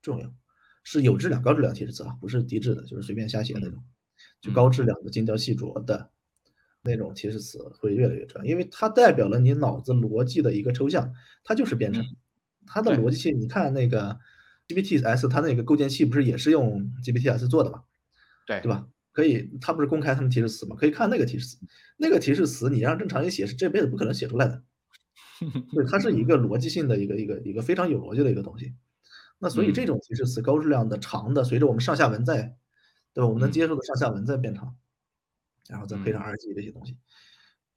重要，是有质量、高质量提示词啊，不是低质的，就是随便瞎写那种，就高质量的、精雕细琢的。那种提示词会越来越重要，因为它代表了你脑子逻辑的一个抽象，它就是编程，它的逻辑性，你看那个 GPTs 它那个构建器不是也是用 GPTs 做的嘛？对对吧？可以，它不是公开他们提示词嘛？可以看那个提示词，那个提示词你让正常人写是这辈子不可能写出来的，对，它是一个逻辑性的一个一个一个非常有逻辑的一个东西。那所以这种提示词高质量的长的，随着我们上下文在，对吧？我们能接受的上下文在变长。然后再配上 RG 这些东西，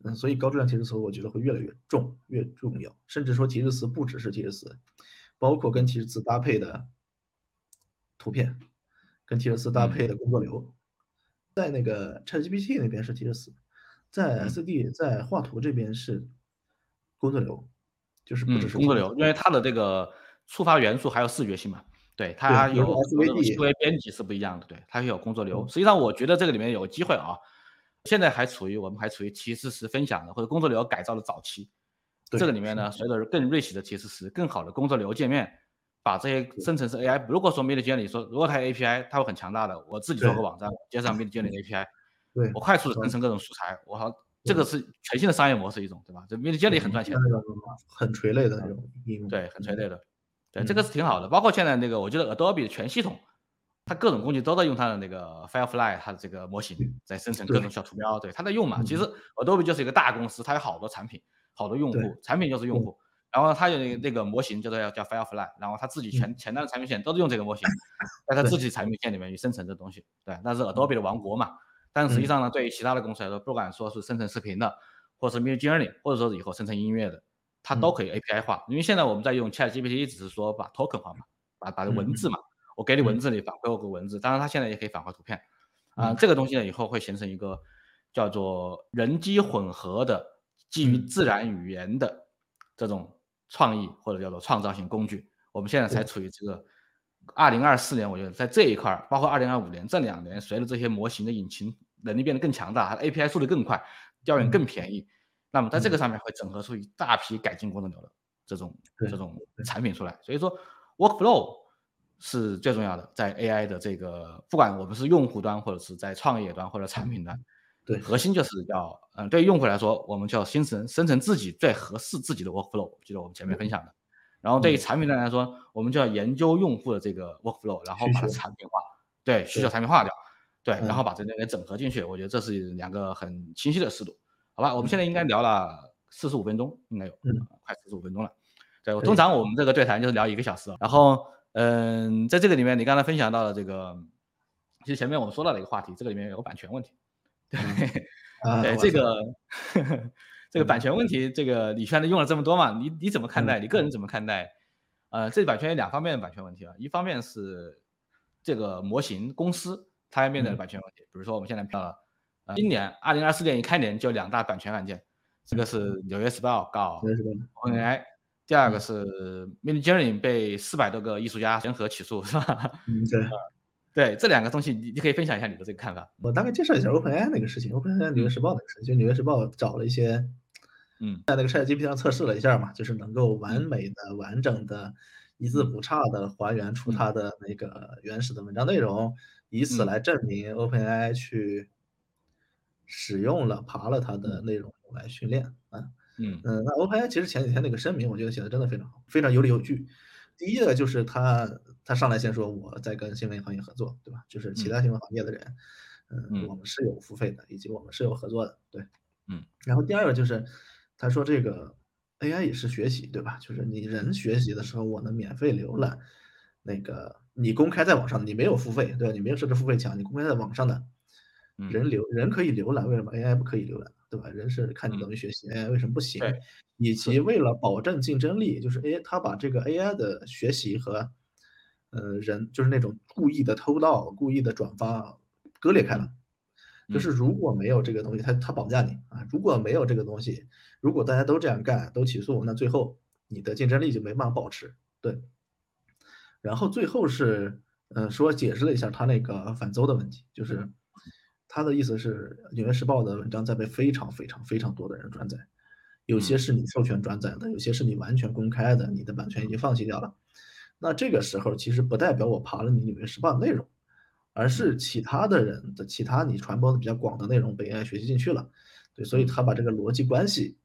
嗯，所以高质量提示词我觉得会越来越重，越重要。甚至说提示词不只是提示词，包括跟提示词搭配的图片，跟提示词搭配的工作流，在那个 ChatGPT 那边是提示词，在 SD 在画图这边是工作流，就是不只是工作流，因为它的这个触发元素还有视觉性嘛。对，它有思维编辑是不一样的，对，它有工作流。实际上，我觉得这个里面有机会啊。现在还处于我们还处于提示词分享的或者工作流改造的早期，这个里面呢，随着更 rich 的提示词、更好的工作流界面，把这些生成式 AI，如果说 Midjourney 说如果它有 API 它会很强大的，我自己做个网站接上 Midjourney 的 API，对我快速的生成各种素材，我好这个是全新的商业模式一种，对吧？这 Midjourney 很赚钱，很垂类的那种应用，对，很垂类的，对，这个是挺好的。包括现在那个，我觉得 Adobe 的全系统。它各种工具都在用它的那个 Firefly，它的这个模型在生成各种小图标，对，它在用嘛。其实 Adobe 就是一个大公司，它有好多产品，好多用户，产品就是用户。然后它有那个那个模型叫做叫 Firefly，然后它自己全前端的产品线都是用这个模型，在它自己产品线里面去生成这东西，对，那是 Adobe 的王国嘛。但实际上呢，对于其他的公司来说，不管说是生成视频的，或者是 Midjourney，或者说是以后生成音乐的，它都可以 API 化。因为现在我们在用 ChatGPT，只是说把 token 化嘛，把把文字嘛。我给你文字，你反馈我个文字，当然它现在也可以反馈图片，啊，这个东西呢以后会形成一个叫做人机混合的基于自然语言的这种创意或者叫做创造性工具。我们现在才处于这个二零二四年，我觉得在这一块儿，包括二零二五年这两年，随着这些模型的引擎能力变得更强大，它的 API 速度更快，调用更便宜，那么在这个上面会整合出一大批改进工作流的这种这种产品出来。所以说，Workflow。是最重要的，在 AI 的这个，不管我们是用户端或者是在创业端或者产品端，对，核心就是要，嗯，对于用户来说，我们就要生成生成自己最合适自己的 workflow，就是我们前面分享的。然后对于产品端来说，我们就要研究用户的这个 workflow，然后把它产品化，对需求产品化掉，对，然后把这些给整合进去。我觉得这是两个很清晰的思路，好吧？我们现在应该聊了四十五分钟，应该有，快四十五分钟了。对我通常我们这个对谈就是聊一个小时，然后，嗯，在这个里面，你刚才分享到了这个，其实前面我们说到的一个话题，这个里面有个版权问题，对，对这个。这个版权问题，这个李轩的用了这么多嘛？你你怎么看待？你个人怎么看待？呃，这版权有两方面的版权问题啊，一方面是这个模型公司它要面对的版权问题，比如说我们现在看到了，呃，今年二零二四年一开年就两大版权案件，这个是纽约时报告 OpenAI，第二个是 Midjourney 被四百多个艺术家联合起诉，是吧？嗯，对。对这两个东西，你你可以分享一下你的这个看法。我大概介绍一下 OpenAI 那个事情，OpenAI 纽约时报那个事情，就纽约时报找了一些。嗯，在那个 ChatGPT 上测试了一下嘛，就是能够完美的、完整的、一字不差的还原出它的那个原始的文章内容，以此来证明 OpenAI 去使用了、爬了它的内容来训练啊。嗯嗯，那 OpenAI 其实前几天那个声明，我觉得写的真的非常好，非常有理有据。第一个就是他他上来先说我在跟新闻行业合作，对吧？就是其他新闻行业的人，嗯，我们是有付费的，以及我们是有合作的，对，嗯。然后第二个就是。他说：“这个 AI 也是学习，对吧？就是你人学习的时候，我能免费浏览，那个你公开在网上，你没有付费，对吧？你没有设置付费墙，你公开在网上的，人浏人可以浏览，为什么 AI 不可以浏览，对吧？人是看你怎么学习，AI 为什么不行？以及为了保证竞争力，就是 AI 他把这个 AI 的学习和，呃，人就是那种故意的偷盗、故意的转发割裂开了。”就是如果没有这个东西，他他绑架你啊！如果没有这个东西，如果大家都这样干，都起诉，那最后你的竞争力就没办法保持。对。然后最后是，嗯，说解释了一下他那个反邹的问题，就是他的意思是，《纽约时报》的文章在被非常非常非常多的人转载，有些是你授权转载的，有些是你完全公开的，你的版权已经放弃掉了。那这个时候其实不代表我爬了你《纽约时报》的内容。而是其他的人的其他你传播的比较广的内容被 AI 学习进去了，对，所以他把这个逻辑关系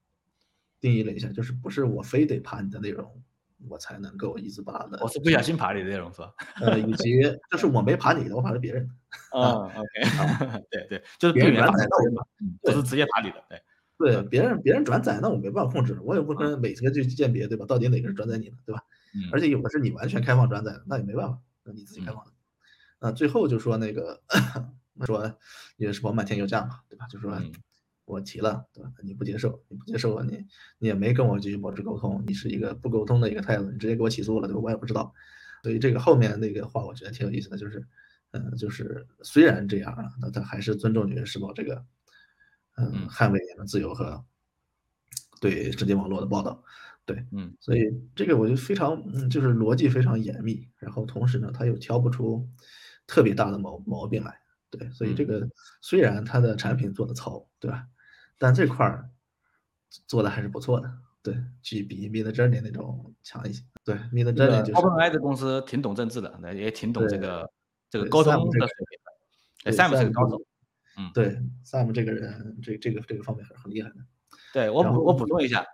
定义了一下，就是不是我非得爬你的内容，我才能够一字不落的。我是不小心爬你的内容是吧？呃，以及就是我没爬你的，我爬了别人的。啊，OK，对对，就是别人转载到我，不是直接打你的，对。对，别人别人转载，那我没办法控制，我也不可能每个去鉴别，对吧？到底哪个是转载你的，对吧？嗯。而且有的是你完全开放转载的，那也没办法，那你自己开放的。啊，最后就说那个 说《纽约时报》漫天要价嘛，对吧？就说我提了，对吧？你不接受，你不接受，你你也没跟我继续保持沟通，你是一个不沟通的一个态度，你直接给我起诉了，对吧？我也不知道。所以这个后面那个话，我觉得挺有意思的，就是，嗯，就是虽然这样啊，那他还是尊重《纽约时报》这个，嗯，捍卫言论自由和对世界网络的报道。对，嗯，所以这个我就非常，嗯，就是逻辑非常严密，然后同时呢，他又挑不出。特别大的毛毛病来，对，所以这个虽然他的产品做的糙，对吧？但这块儿做的还是不错的，对，去比 Midjourney 那种强一些。对，Midjourney 就是 OpenAI 的公司挺懂政治的，那也挺懂这个这个沟通的水平的。Sam 是个高手，嗯，对，Sam 这个人，这这个这个方面很很厉害的。对我补我补充一下。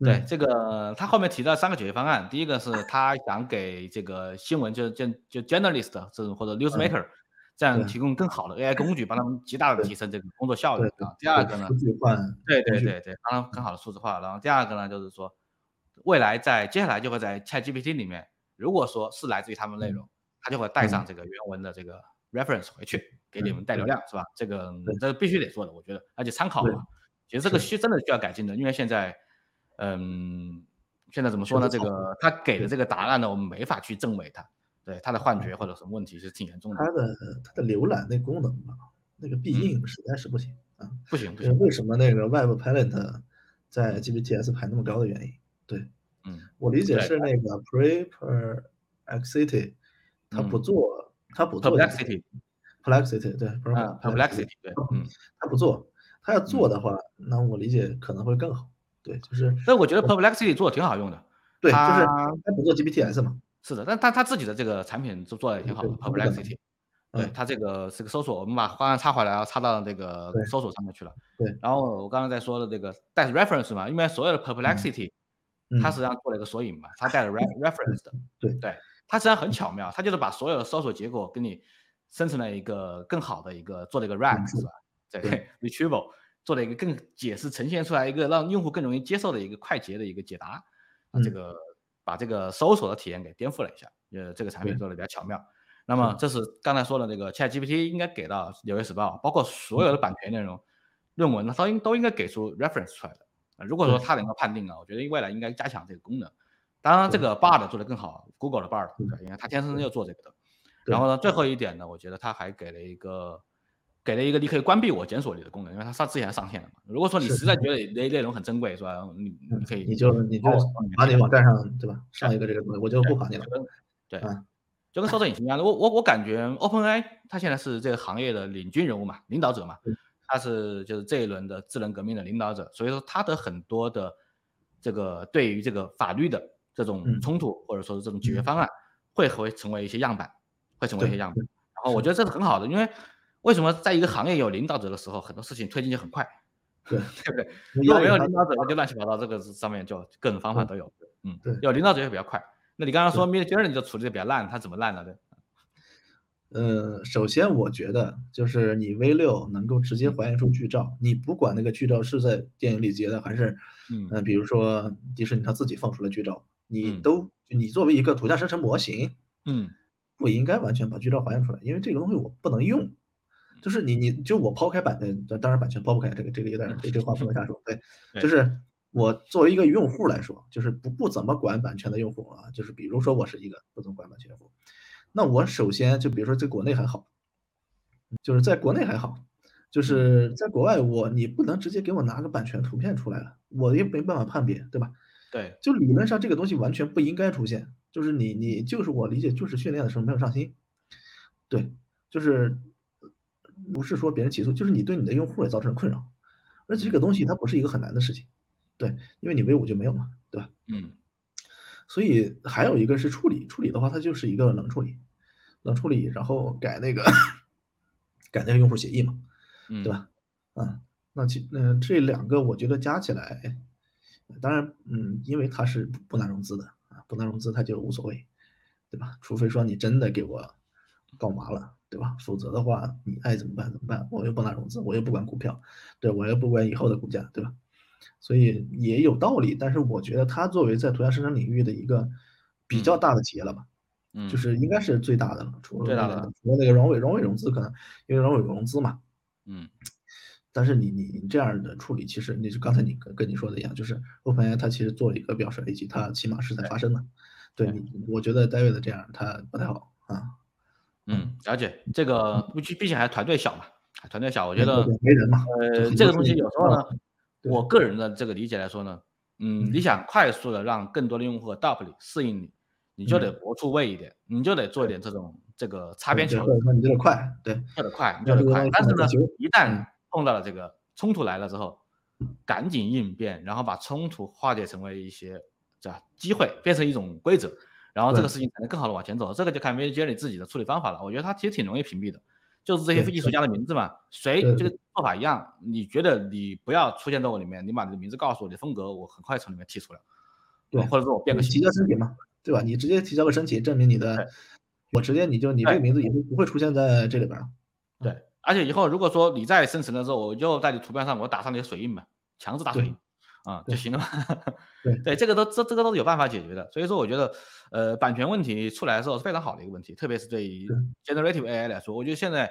对这个，他后面提到三个解决方案。第一个是他想给这个新闻，就就就 journalist 这种或者 newsmaker 这样提供更好的 AI 工具，帮他们极大的提升这个工作效率啊。第二个呢，对对对对，帮他们更好的数字化。然后第二个呢，就是说未来在接下来就会在 ChatGPT 里面，如果说是来自于他们内容，他就会带上这个原文的这个 reference 回去给你们带流量，是吧？这个这个必须得做的，我觉得，而且参考嘛。其实这个需真的需要改进的，因为现在。嗯，现在怎么说呢？这个他给的这个答案呢，我们没法去证伪它，对他的幻觉或者什么问题是挺严重的。他的他的浏览那功能吧，那个必应实在是不行啊，不行不行。为什么那个 Web Palette 在 GPTs 排那么高的原因？对，嗯，我理解是那个 Perplexity，它不做，他不做 Perplexity，Perplexity 对，Perplexity 对，嗯，他不做，他要做的话，那我理解可能会更好。对，就是，但我觉得 Perplexity 做的挺好用的。对，就是他不做 GPTs 嘛。是的，但他他自己的这个产品做做的也挺好的。Perplexity，对它这个是个搜索，我们把方案插回来，然后插到那个搜索上面去了。对。然后我刚刚在说的这个带 reference 嘛，因为所有的 perplexity，它实际上做了一个索引嘛，它带了 reference 的。对对，它实际上很巧妙，它就是把所有的搜索结果给你生成了一个更好的一个做了一个 rank 是吧？对，retrieval 做了一个更解释呈现出来一个让用户更容易接受的一个快捷的一个解答。啊，这个把这个搜索的体验给颠覆了一下，呃，这个产品做的比较巧妙。那么这是刚才说的那个 ChatGPT 应该给到《纽约时报》，包括所有的版权内容、论文，它都应都应该给出 reference 出来的。啊如果说它能够判定啊，我觉得未来应该加强这个功能。当然，这个 Bard 做的更好，Google 的 Bard，因为它天生就做这个的。然后呢，最后一点呢，我觉得它还给了一个。给了一个你可以关闭我检索你的功能，因为它上之前上线了嘛。如果说你实在觉得内内容很珍贵，是吧？你你可以你就你就把你网站上对吧上一个这个东西，我就不管你了。对，就跟搜索引擎一样的。我我我感觉 OpenAI 它现在是这个行业的领军人物嘛，领导者嘛，它是就是这一轮的智能革命的领导者。所以说它的很多的这个对于这个法律的这种冲突或者说是这种解决方案，会会成为一些样板，会成为一些样板。然后我觉得这是很好的，因为。为什么在一个行业有领导者的时候，很多事情推进就很快，对 对不对？如果没有领导者，那就乱七八糟，这个上面就各种方法都有。嗯，对，有领导者也比较快。那你刚刚说 Midjourney 就处理的比较烂，它怎么烂了的？呃，首先我觉得就是你 V 六能够直接还原出剧照，你不管那个剧照是在电影里截的，还是嗯，比如说迪士尼他自己放出来剧照，你都你作为一个图像生成模型，嗯，不应该完全把剧照还原出来，因为这个东西我不能用。就是你，你就我抛开版的，当然版权抛不开，这个这个有点这这话不能瞎说。对，就是我作为一个用户来说，就是不不怎么管版权的用户啊，就是比如说我是一个不怎么管版权用户，那我首先就比如说在国内还好，就是在国内还好，就是在国外我你不能直接给我拿个版权图片出来了，我也没办法判别，对吧？对，就理论上这个东西完全不应该出现，就是你你就是我理解就是训练的时候没有上心，对，就是。不是说别人起诉，就是你对你的用户也造成了困扰，而且这个东西它不是一个很难的事情，对，因为你 V 五就没有嘛，对吧？嗯，所以还有一个是处理，处理的话它就是一个冷处理，冷处理，然后改那个 改那个用户协议嘛，对吧？嗯，那其那这两个我觉得加起来，当然嗯，因为它是不难融资的啊，不难融资它就无所谓，对吧？除非说你真的给我搞麻了。对吧？否则的话，你爱怎么办怎么办？我又不拿融资，我又不管股票，对我又不管以后的股价，对吧？所以也有道理。但是我觉得它作为在图像生成领域的一个比较大的企业了吧，嗯，就是应该是最大的了，除了除了那个荣伟，荣伟融资可能因为荣伟融资嘛，嗯。但是你你你这样的处理，其实你就刚才你跟跟你说的一样，就是 OpenAI 它其实做了一个表率以及它起码是在发生的。对你，我觉得 David 这样他不太好啊。嗯，了解这个，毕竟毕竟还是团队小嘛，团队小，我觉得没人嘛。呃，这个东西有时候呢，我个人的这个理解来说呢，嗯，你想快速的让更多的用户和 DAP 里适应你，你就得搏出位一点，你就得做一点这种这个擦边球，你就得快，对，就得快，你就得快。但是呢，一旦碰到了这个冲突来了之后，赶紧应变，然后把冲突化解成为一些这机会，变成一种规则。然后这个事情才能更好的往前走，这个就看 v j 你自己的处理方法了。我觉得他其实挺容易屏蔽的，就是这些艺术家的名字嘛，谁这个做法一样，你觉得你不要出现在我里面，你把你的名字告诉我，你的风格我很快从里面剔除了，对，或者说我变个提交申请嘛，对吧？你直接提交个申请，证明你的，我直接你就你这个名字以后不会出现在这里边了。对，而且以后如果说你在生成的时候，我就在你图片上我打上你的水印嘛，强制打水印。啊就行了嘛，对 对，这个都这这个都是有办法解决的，所以说我觉得，呃，版权问题出来的时候是非常好的一个问题，特别是对于 generative AI 来说，我觉得现在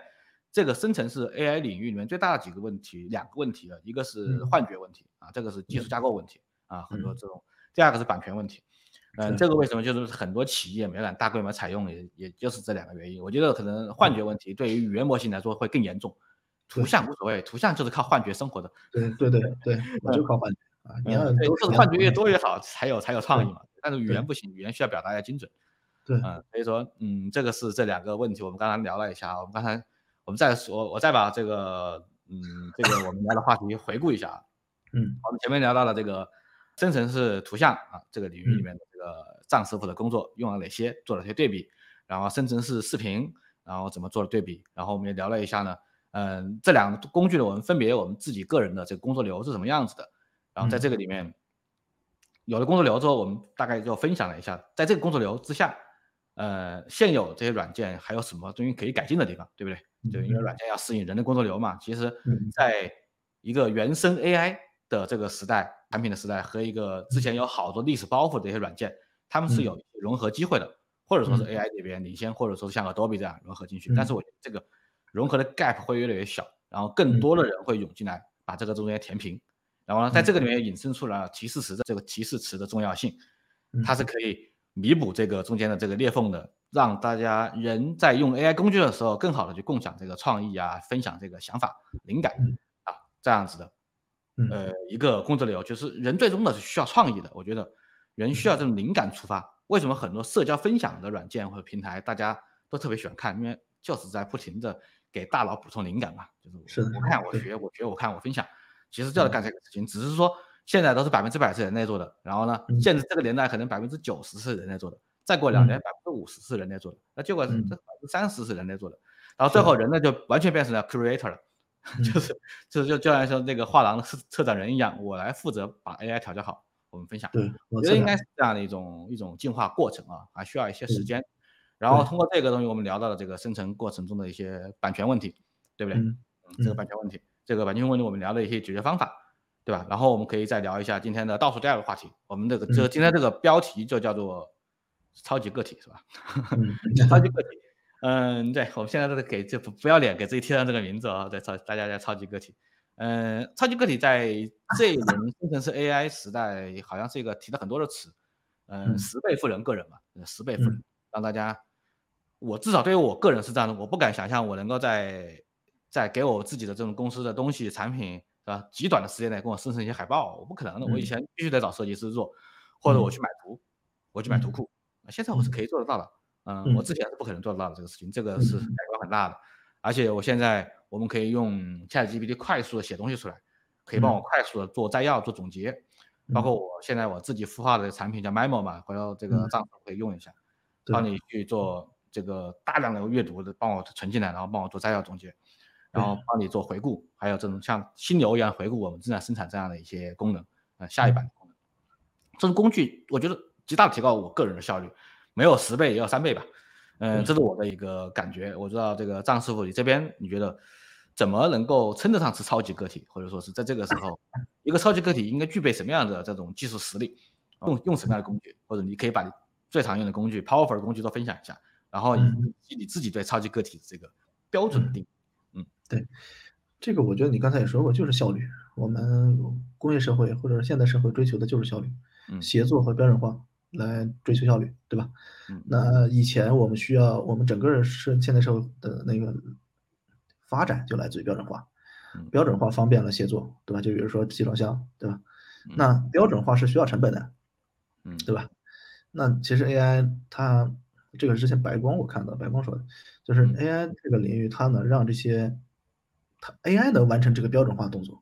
这个生成式 AI 领域里面最大的几个问题，两个问题啊，一个是幻觉问题啊，这个是技术架构问题啊，很多这种，第二个是版权问题，嗯，这个为什么就是很多企业没敢大规模采用，也也就是这两个原因，我觉得可能幻觉问题对于语言模型来说会更严重，图像无所谓，图像就是靠幻觉生活的，对对对对，我就靠幻觉。啊，你要都是幻觉越多越好，才有才有创意嘛。但是语言不行，语言需要表达要精准。对，嗯，所以说，嗯，这个是这两个问题，我们刚才聊了一下。我们刚才，我们再说，我再把这个，嗯，这个我们聊的话题回顾一下。嗯，我们前面聊到了这个生成式图像啊，这个领域里面的这个藏师傅的工作用了哪些，做了些对比。然后生成式视频然后怎么做了对比，然后我们也聊了一下呢，嗯，这两个工具呢，我们分别我们自己个人的这个工作流是什么样子的，然后在这个里面有了工作流之后，我们大概就分享了一下，在这个工作流之下，呃，现有这些软件还有什么东西可以改进的地方，对不对？就，因为软件要适应人的工作流嘛。其实，在一个原生 AI 的这个时代，产品的时代和一个之前有好多历史包袱的一些软件，他们是有融合机会的，或者说是 AI 这边领先，或者说是像 Adobe 这样融合进去。但是我觉得这个融合的 gap 会越来越小，然后更多的人会涌进来，把这个中间填平。然后呢，在这个里面引申出了提示词的这个提示词的重要性，它是。可以弥补这个中间的这个裂缝的，让大家人在用 AI 工具的时候，更好的去共享这个创意啊，分享这个想法、灵感啊，这样子的，呃，一个工作流，就是人最终的是需要创意的。我觉得人需要这种灵感出发。为什么很多社交分享的软件或者平台大家都特别喜欢看？因为就是在不停的给大脑补充灵感嘛，就是我看我学，我学我看我分享。其实就要干这个事情，只是说现在都是百分之百是人类做的，然后呢，现在这个年代可能百分之九十是人类做的，再过两年百分之五十是人类做的，那结果这百分之三十是人类做的，然后最后人呢就完全变成了 creator 了，就是就是就就像说那个画廊的策策展人一样，我来负责把 AI 调教好，我们分享。对，我觉得应该是这样的一种一种进化过程啊，还需要一些时间。然后通过这个东西，我们聊到了这个生成过程中的一些版权问题，对不对？嗯，这个版权问题。这个版权问题，我们聊了一些解决方法，对吧？然后我们可以再聊一下今天的倒数第二个话题。我们这个这个今天这个标题就叫做“超级个体”，是吧？超级个体。嗯，对，我们现在都是给这不不要脸给自己贴上这个名字啊，对超大家叫超级个体。嗯，超级个体在 这一轮生成式 AI 时代，好像是一个提了很多的词。嗯，十倍富人个人嘛，十倍富人，让大家，我至少对于我个人是这样的，我不敢想象我能够在。在给我自己的这种公司的东西产品是吧？极短的时间内给我生成一些海报，我不可能的。我以前必须得找设计师做，或者我去买图，我去买图库。现在我是可以做得到的。嗯，我之前是不可能做得到的这个事情，这个是改观很大的。而且我现在我们可以用 ChatGPT 快速的写东西出来，可以帮我快速的做摘要、做总结。包括我现在我自己孵化的产品叫 Memo 嘛，回头这个账户可以用一下，帮你去做这个大量的阅读的，帮我存进来，然后帮我做摘要总结。然后帮你做回顾，还有这种像心流一样回顾我们正在生产这样的一些功能，呃，下一版的功能，这种工具我觉得极大提高我个人的效率，没有十倍也要三倍吧，嗯，这是我的一个感觉。我知道这个张师傅你这边你觉得怎么能够称得上是超级个体，或者说是在这个时候，一个超级个体应该具备什么样的这种技术实力，用用什么样的工具，或者你可以把你最常用的工具、powerful 的工具都分享一下，然后以及你自己对超级个体的这个标准定。嗯对，这个我觉得你刚才也说过，就是效率。我们工业社会或者现代社会追求的就是效率，协作和标准化来追求效率，对吧？那以前我们需要，我们整个是现代社会的那个发展就来自于标准化，标准化方便了协作，对吧？就比如说集装箱，对吧？那标准化是需要成本的，嗯，对吧？那其实 AI 它这个之前白光我看到白光说的，就是 AI 这个领域它能让这些。它 AI 能完成这个标准化动作，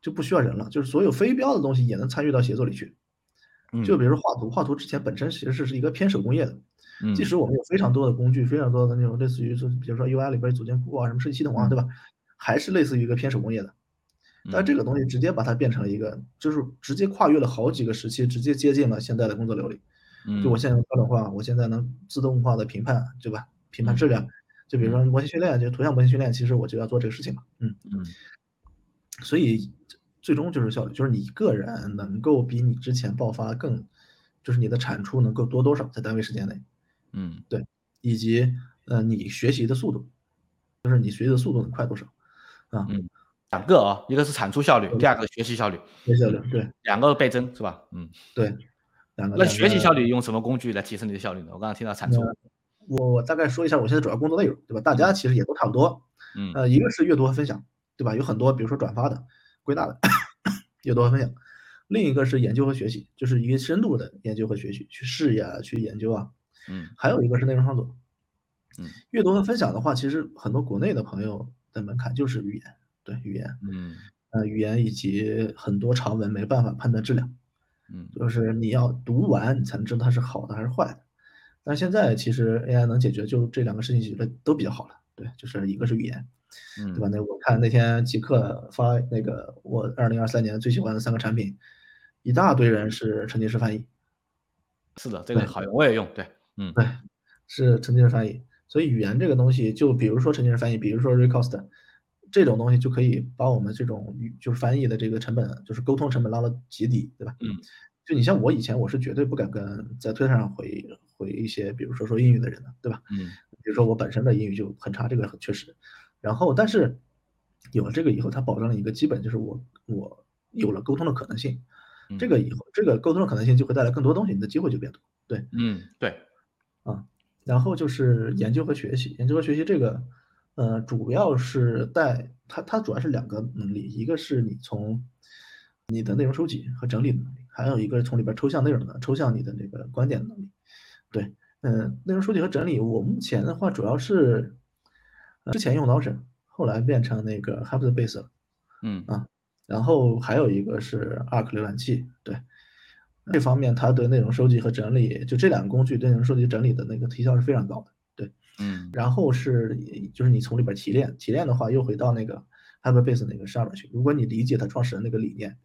就不需要人了，就是所有非标的东西也能参与到协作里去。就比如说画图，画图之前本身其实是是一个偏手工业的，即使我们有非常多的工具，非常多的那种类似于说，比如说 UI 里边组件库啊，什么设计系统啊，对吧？还是类似于一个偏手工业的。但这个东西直接把它变成了一个，就是直接跨越了好几个时期，直接接近了现在的工作流里。就我现在标准化，我现在能自动化的评判，对吧？评判质量。就比如说模型训练，就图像模型训练，其实我就要做这个事情嘛，嗯嗯，所以最终就是效率，就是你个人能够比你之前爆发更，就是你的产出能够多多少在单位时间内，嗯，对，以及呃你学习的速度，就是你学习的速度能快多少，啊，嗯，两个啊，一个是产出效率，第二个学习效率，学习效率，对，两个倍增是吧？嗯，对，两个。那学习效率用什么工具来提升你的效率呢？我刚刚听到产出。我我大概说一下我现在主要工作内容，对吧？大家其实也都差不多，嗯，呃，一个是阅读和分享，对吧？有很多，比如说转发的、归纳的阅读和分享；另一个是研究和学习，就是一个深度的研究和学习，去试呀，去研究啊，嗯，还有一个是内容创作，嗯，阅读和分享的话，其实很多国内的朋友的门槛就是语言，对语言，嗯，呃，语言以及很多长文没办法判断质量，嗯，就是你要读完你才能知道它是好的还是坏的。但是现在其实 AI 能解决，就这两个事情解决的都比较好了。对，就是一个是语言，对吧？那我看那天极客发那个我二零二三年最喜欢的三个产品，一大堆人是沉浸式翻译。是的，这个好用，我也用。对，嗯，对，是沉浸式翻译。所以语言这个东西，就比如说沉浸式翻译，比如说 Recost，这种东西就可以把我们这种语就是翻译的这个成本，就是沟通成本拉到极低，对吧？嗯。就你像我以前，我是绝对不敢跟在推特上回回一些，比如说说英语的人的，对吧？嗯。比如说我本身的英语就很差，这个很确实。然后，但是有了这个以后，它保证了一个基本，就是我我有了沟通的可能性。这个以后，这个沟通的可能性就会带来更多东西，你的机会就变多。对，嗯，对，啊。然后就是研究和学习，研究和学习这个，呃，主要是带它，它主要是两个能力，一个是你从你的内容收集和整理的能力，还有一个是从里边抽象内容的抽象你的那个观点的能力。对。嗯，内容收集和整理，我目前的话主要是之前用 Notion，后来变成那个 Hyperdbase 了。嗯啊，然后还有一个是 Arc 浏览器。对，这方面它对内容收集和整理，就这两个工具对内容收集整理的那个提效是非常高的。对，嗯，然后是就是你从里边提炼，提炼的话又回到那个 Hyperdbase 那个上面去。如果你理解它创始人那个理念，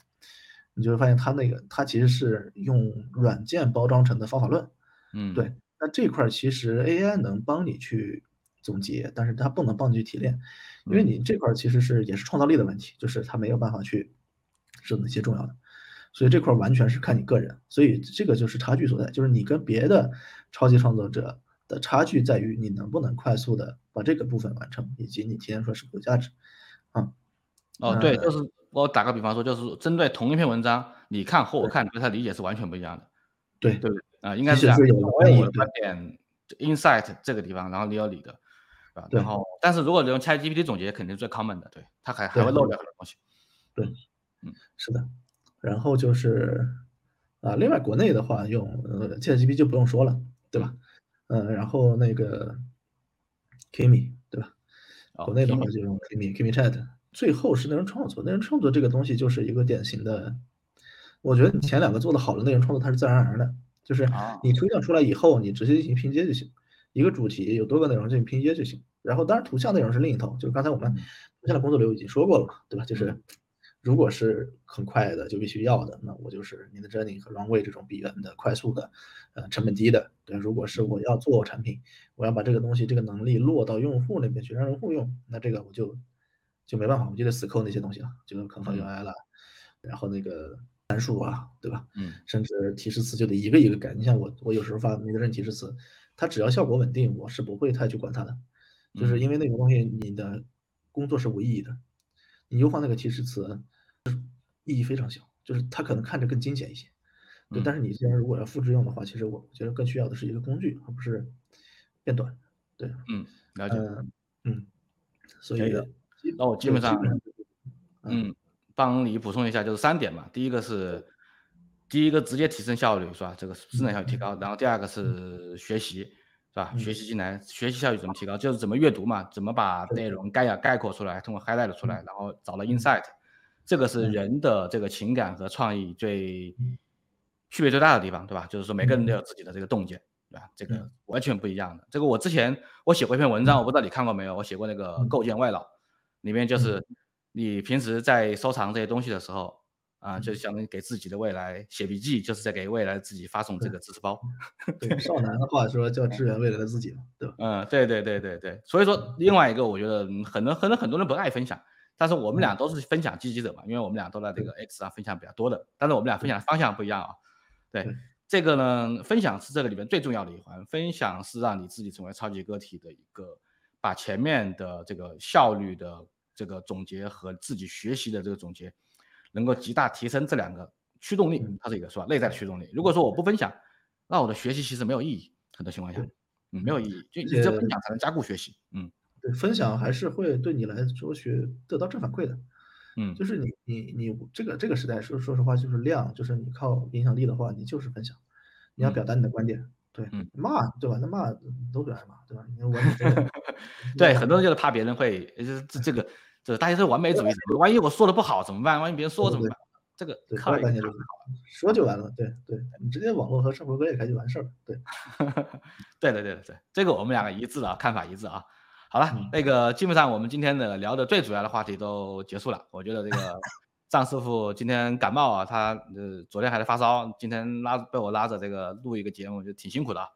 你就会发现它那个它其实是用软件包装成的方法论。嗯，对。那这块其实 AI 能帮你去总结，但是它不能帮你去提炼，因为你这块其实是也是创造力的问题，就是它没有办法去是哪些重要的，所以这块完全是看你个人，所以这个就是差距所在，就是你跟别的超级创作者的差距在于你能不能快速的把这个部分完成，以及你提炼出来是否有价值，啊，哦对，就是我打个比方说，就是针对同一篇文章，你看和我看对它理解是完全不一样的，对对不对？啊，应该是这样。我有观点，insight 这个地方，然后你有你的，啊，然后，但是如果用 ChatGPT 总结，肯定是最 common 的，对，它还还会漏掉很多东西。对，嗯，是的。然后就是啊，另外国内的话，用呃 ChatGPT 就不用说了，对吧？嗯，然后那个 Kimi，对吧？国内的话就用 Kimi，Kimi Chat。最后是内容创作，内容创作这个东西就是一个典型的，我觉得你前两个做的好的内容创作，它是自然而然的。就是你抽象出来以后，你直接进行拼接就行。一个主题有多个内容进行拼接就行。然后当然图像内容是另一套，就是刚才我们图像的工作流已经说过了嘛，对吧？就是如果是很快的就必须要的，那我就是你的 journey 和 runway 这种比原的快速的，呃，成本低的。对，如果是我要做产品，我要把这个东西这个能力落到用户那边去让用户用，那这个我就就没办法，我就得死抠那些东西了，就是 conf UI 了，然后那个。参数啊，对吧？嗯，甚至提示词就得一个一个改。你像我，我有时候发那个任提示词，它只要效果稳定，我是不会太去管它的，就是因为那个东西你的工作是无意义的。你优化那个提示词意义非常小，就是它可能看着更精简一些，对。但是你既然如果要复制用的话，其实我觉得更需要的是一个工具，而不是变短。对，嗯，了解。嗯，所以那我基本上，嗯。帮你补充一下，就是三点嘛。第一个是，第一个直接提升效率，是吧？这个生产效率提高。然后第二个是学习，是吧？学习进来，学习效率怎么提高？就是怎么阅读嘛，怎么把内容概要概括出来，通过 highlight 出来，然后找到 insight。这个是人的这个情感和创意最区别最大的地方，对吧？就是说每个人都有自己的这个洞见，对吧？这个完全不一样的。这个我之前我写过一篇文章，我不知道你看过没有？我写过那个构建外脑，里面就是。你平时在收藏这些东西的时候，啊，就相当于给自己的未来写笔记，就是在给未来自己发送这个知识包。对，少男的话说叫支援未来的自己嘛，对吧？嗯，对对对对对。所以说，另外一个我觉得很多很多很多人不爱分享，但是我们俩都是分享积极者嘛，因为我们俩都在这个 X 上分享比较多的，但是我们俩分享的方向不一样啊。对，这个呢，分享是这个里面最重要的一环，分享是让你自己成为超级个体的一个，把前面的这个效率的。这个总结和自己学习的这个总结，能够极大提升这两个驱动力，它是一个是吧？内在的驱动力。如果说我不分享，那我的学习其实没有意义。很多情况下，嗯，没有意义。就你只有分享才能加固学习。嗯，对，分享还是会对你来说学得到正反馈的。嗯，就是你你你这个这个时代说说实话就是量，就是你靠影响力的话，你就是分享，你要表达你的观点。对，骂对吧？那骂都爱骂，对吧？你完美主义，对，很多人就是怕别人会，就是这这个，这大家是完美主义者。万一我说的不好怎么办？万一别人说怎么办？这个对，靠一个概念就好了，说就完了。对对，你直接网络和生活割裂开就完事儿了。对，对对对对对，这个我们两个一致啊，看法一致啊。好了，嗯那个基本上我们今天的聊的最主要的话题都结束了。我觉得这个 张师傅今天感冒啊，他呃昨天还在发烧，今天拉被我拉着这个录一个节目，就挺辛苦的啊。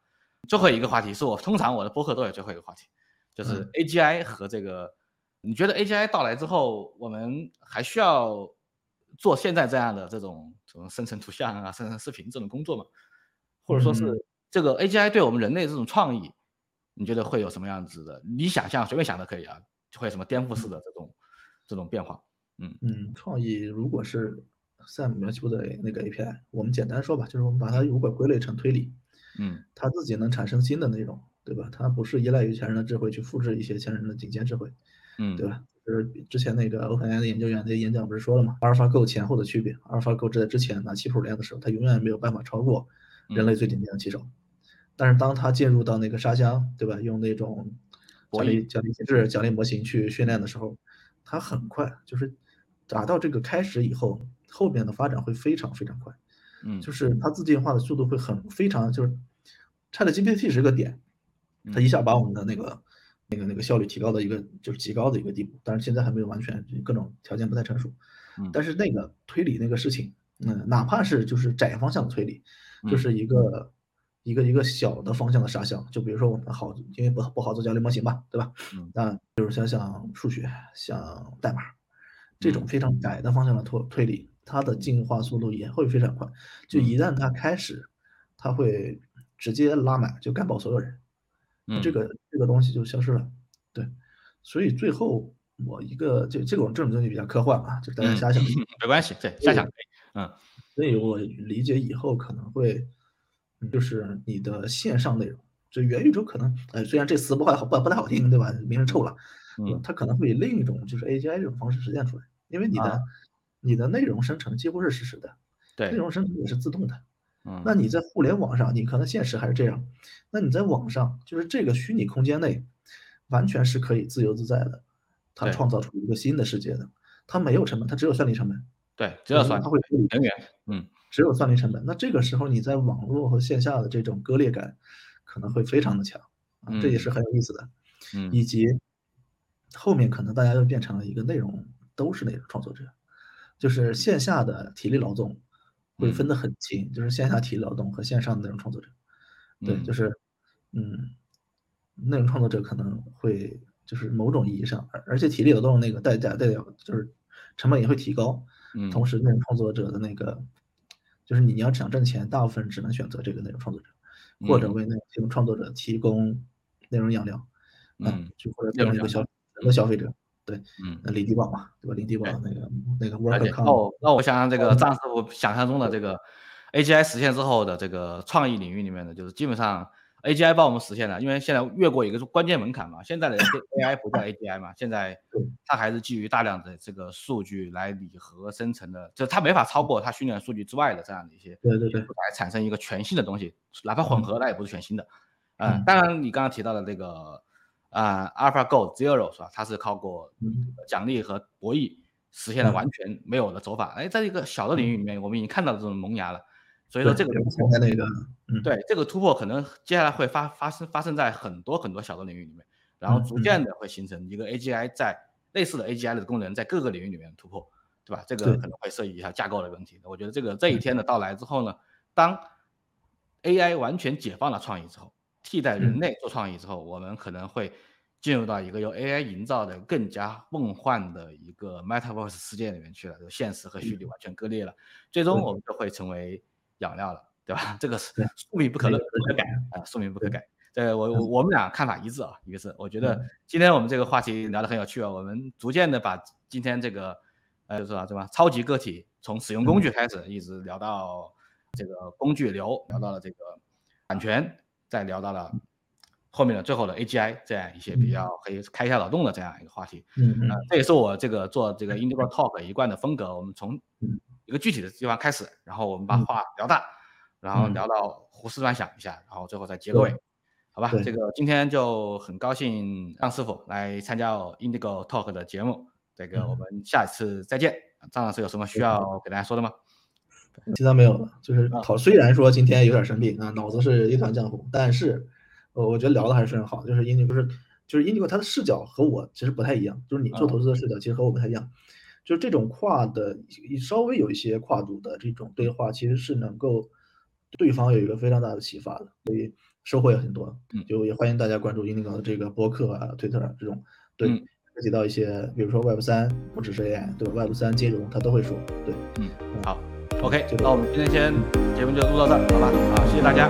最后一个话题是我通常我的播客都有最后一个话题，就是嗯 AGI 和这个，你觉得 AGI 到来之后，我们还需要做现在这样的这种这种生成图像啊、生成视频这种工作吗？或者说是嗯这个 AGI 对我们人类这种创意，你觉得会有什么样子的？你想象随便想都可以啊，会有什么颠覆式的这种这种变化？嗯，创意如果是 Sam 描述的那个 API，我们简单说吧，就是我们把它如果归类成推理，嗯它自己能产生新的内容，对吧？它不是依赖于前人的智慧去复制一些前人的顶尖智慧，嗯，对吧？就是之前那个 OpenAI 的研究员的演讲不是说了吗？AlphaGo 前后的区别，AlphaGo 在之前拿棋谱练的时候，它永远没有办法超过人类最顶尖的棋手。但是当它进入到那个沙箱，对吧？用那种奖励奖励机制、奖励模型去训练的时候，它很快就是达到这个开始以后，后面的发展会非常非常快。嗯，就是它自进化的速度会很非常，就是 ChatGPT 是个点，它嗯一下把我们的那个那个那个效率提高的一个就是极高的一个地步，但是现在还没有完全各种条件不太成熟。嗯但是那个推理那个事情，嗯，哪怕是就是窄方向的推理，就嗯是一个一个一个小的方向的沙箱，就比如说我们好，因为不不好做交流模型吧，对吧？嗯那比如像像数学、像代码这种嗯非常窄的方向的推推理，它的进化速度也会非常快。就嗯一旦它开始，它会直接拉满，就干爆所有人。嗯这个这个东西就消失了。对，所以最后我一个这这种这种东西比较科幻啊，就是大家嗯瞎想。没关系，对，瞎想可以。嗯所以我理解以后可能会，嗯就是你的线上内容，就元宇宙可能，呃，虽然这词不太好不不太好听，对吧？名声臭了，嗯它可能会以另一种就是 AGI 这种方式实现出来，因为你的、啊你的内容生成几乎是实时的，对内，容生成也是自动的。嗯。那你在互联网上，你可能现实还是这样，那你在网上，就是这个虚拟空间内，完全是可以自由自在的，它创造出一个新的世界的，它没有成本，它只有算力成本，对，只有算它会处理人员，嗯。只有算力成本。那这个时候你在网络和线下的这种割裂感可能会非常的强啊，这也是很有意思的。嗯。以及后面可能大家又变成了一个内容都是内容创作者，就是线下的体力劳动会分得很清，就是线下体力劳动和线上的内容创作者。对，嗯就是嗯，内容创作者可能会就是某种意义上，而而且体力劳动那个代价代表就是成本也会提高。嗯同时，内容创作者的那个，就是你要想挣钱，大部分只能选择这个内容创作者，或者嗯为内容创作者提供内容养料，啊嗯，就或者内容养变成一个消一个消费者。对，嗯。那零低保嘛，对吧？零低保那个那个了解。worker 那我那我想想这个张师傅想象中的这个 AGI 实现之后的这个创意领域里面呢，就是基本上 AGI 帮我们实现了，因为现在越过一个关键门槛嘛，现在的 AI 不叫 AGI 嘛，现在它还是基于大量的这个数据来拟合生成的，就是它没法超过它训练数据之外的这样的一些对对对，来产生一个全新的东西，哪怕混合那也不是全新的。嗯嗯，当然你刚刚提到的这个啊、AlphaGo Zero 是吧？它是靠过嗯奖励和博弈实现了嗯完全没有的走法。哎，在一个小的领域里面，我们已经看到这种萌芽了。所以说这个对突破现在那个，嗯，对这个突破可能接下来会发发生发生在很多很多小的领域里面，然后逐渐的会形成一个 AGI 在类似的 AGI 的功能在各个领域里面突破，对吧？这个可能会涉及一下架构的问题。我觉得这个这一天的到来之后呢，当 AI 完全解放了创意之后，替代人嗯。类做创意之后，我们可能会进入到一个由 AI 营造的更加梦幻的一个 Metaverse 世界里面去了，就现实和虚拟完全割裂了，最终我们就会成为养料了，对吧？这个是宿命不可那乐不可改啊，宿命不可改。这我我我们俩看法一致啊，一个是我觉得嗯。今天我们这个话题聊得很有趣啊，我们逐渐的把今天这个呃就是吧对吧，超级个体从使用工具开始，一直聊到这个工具流，聊到了这个版权，再聊到了后面的最后的 AGI 这样一些比较可以开一下脑洞的这样一个话题。嗯嗯呃，这也是我这个做这个 Indigo Talk 一贯的风格。我们从嗯一个具体的地方开始，然后我们把嗯话聊大，然后嗯聊到胡思乱想一下，然后最后再结个尾，好吧？这个今天就很高兴张师傅来参加 Indigo Talk 的节目，这个嗯我们下一次再见。张老师有什么需要给大家说的吗？其他没有了，就是讨。虽然说今天有点生病啊，脑子是一团浆糊，但是，呃，我觉得聊的还是非常好。就是 Indigo 是，就是 Indigo 它的视角和我其实不太一样，就是你做投资的视角其实和我不太一样。就是这种跨的，稍微有一些跨度的这种对话，其实是能够对方有一个非常大的启发的，所以收获也很多。就也欢迎大家关注 Indigo 的这个博客啊、推特啊这种，对，涉及到一些，比如说 Web 三，不只是 AI，对吧？Web 三金融他都会说，对，嗯，好。OK，那我们今天先节目就录到这儿，好吧？好，谢谢大家。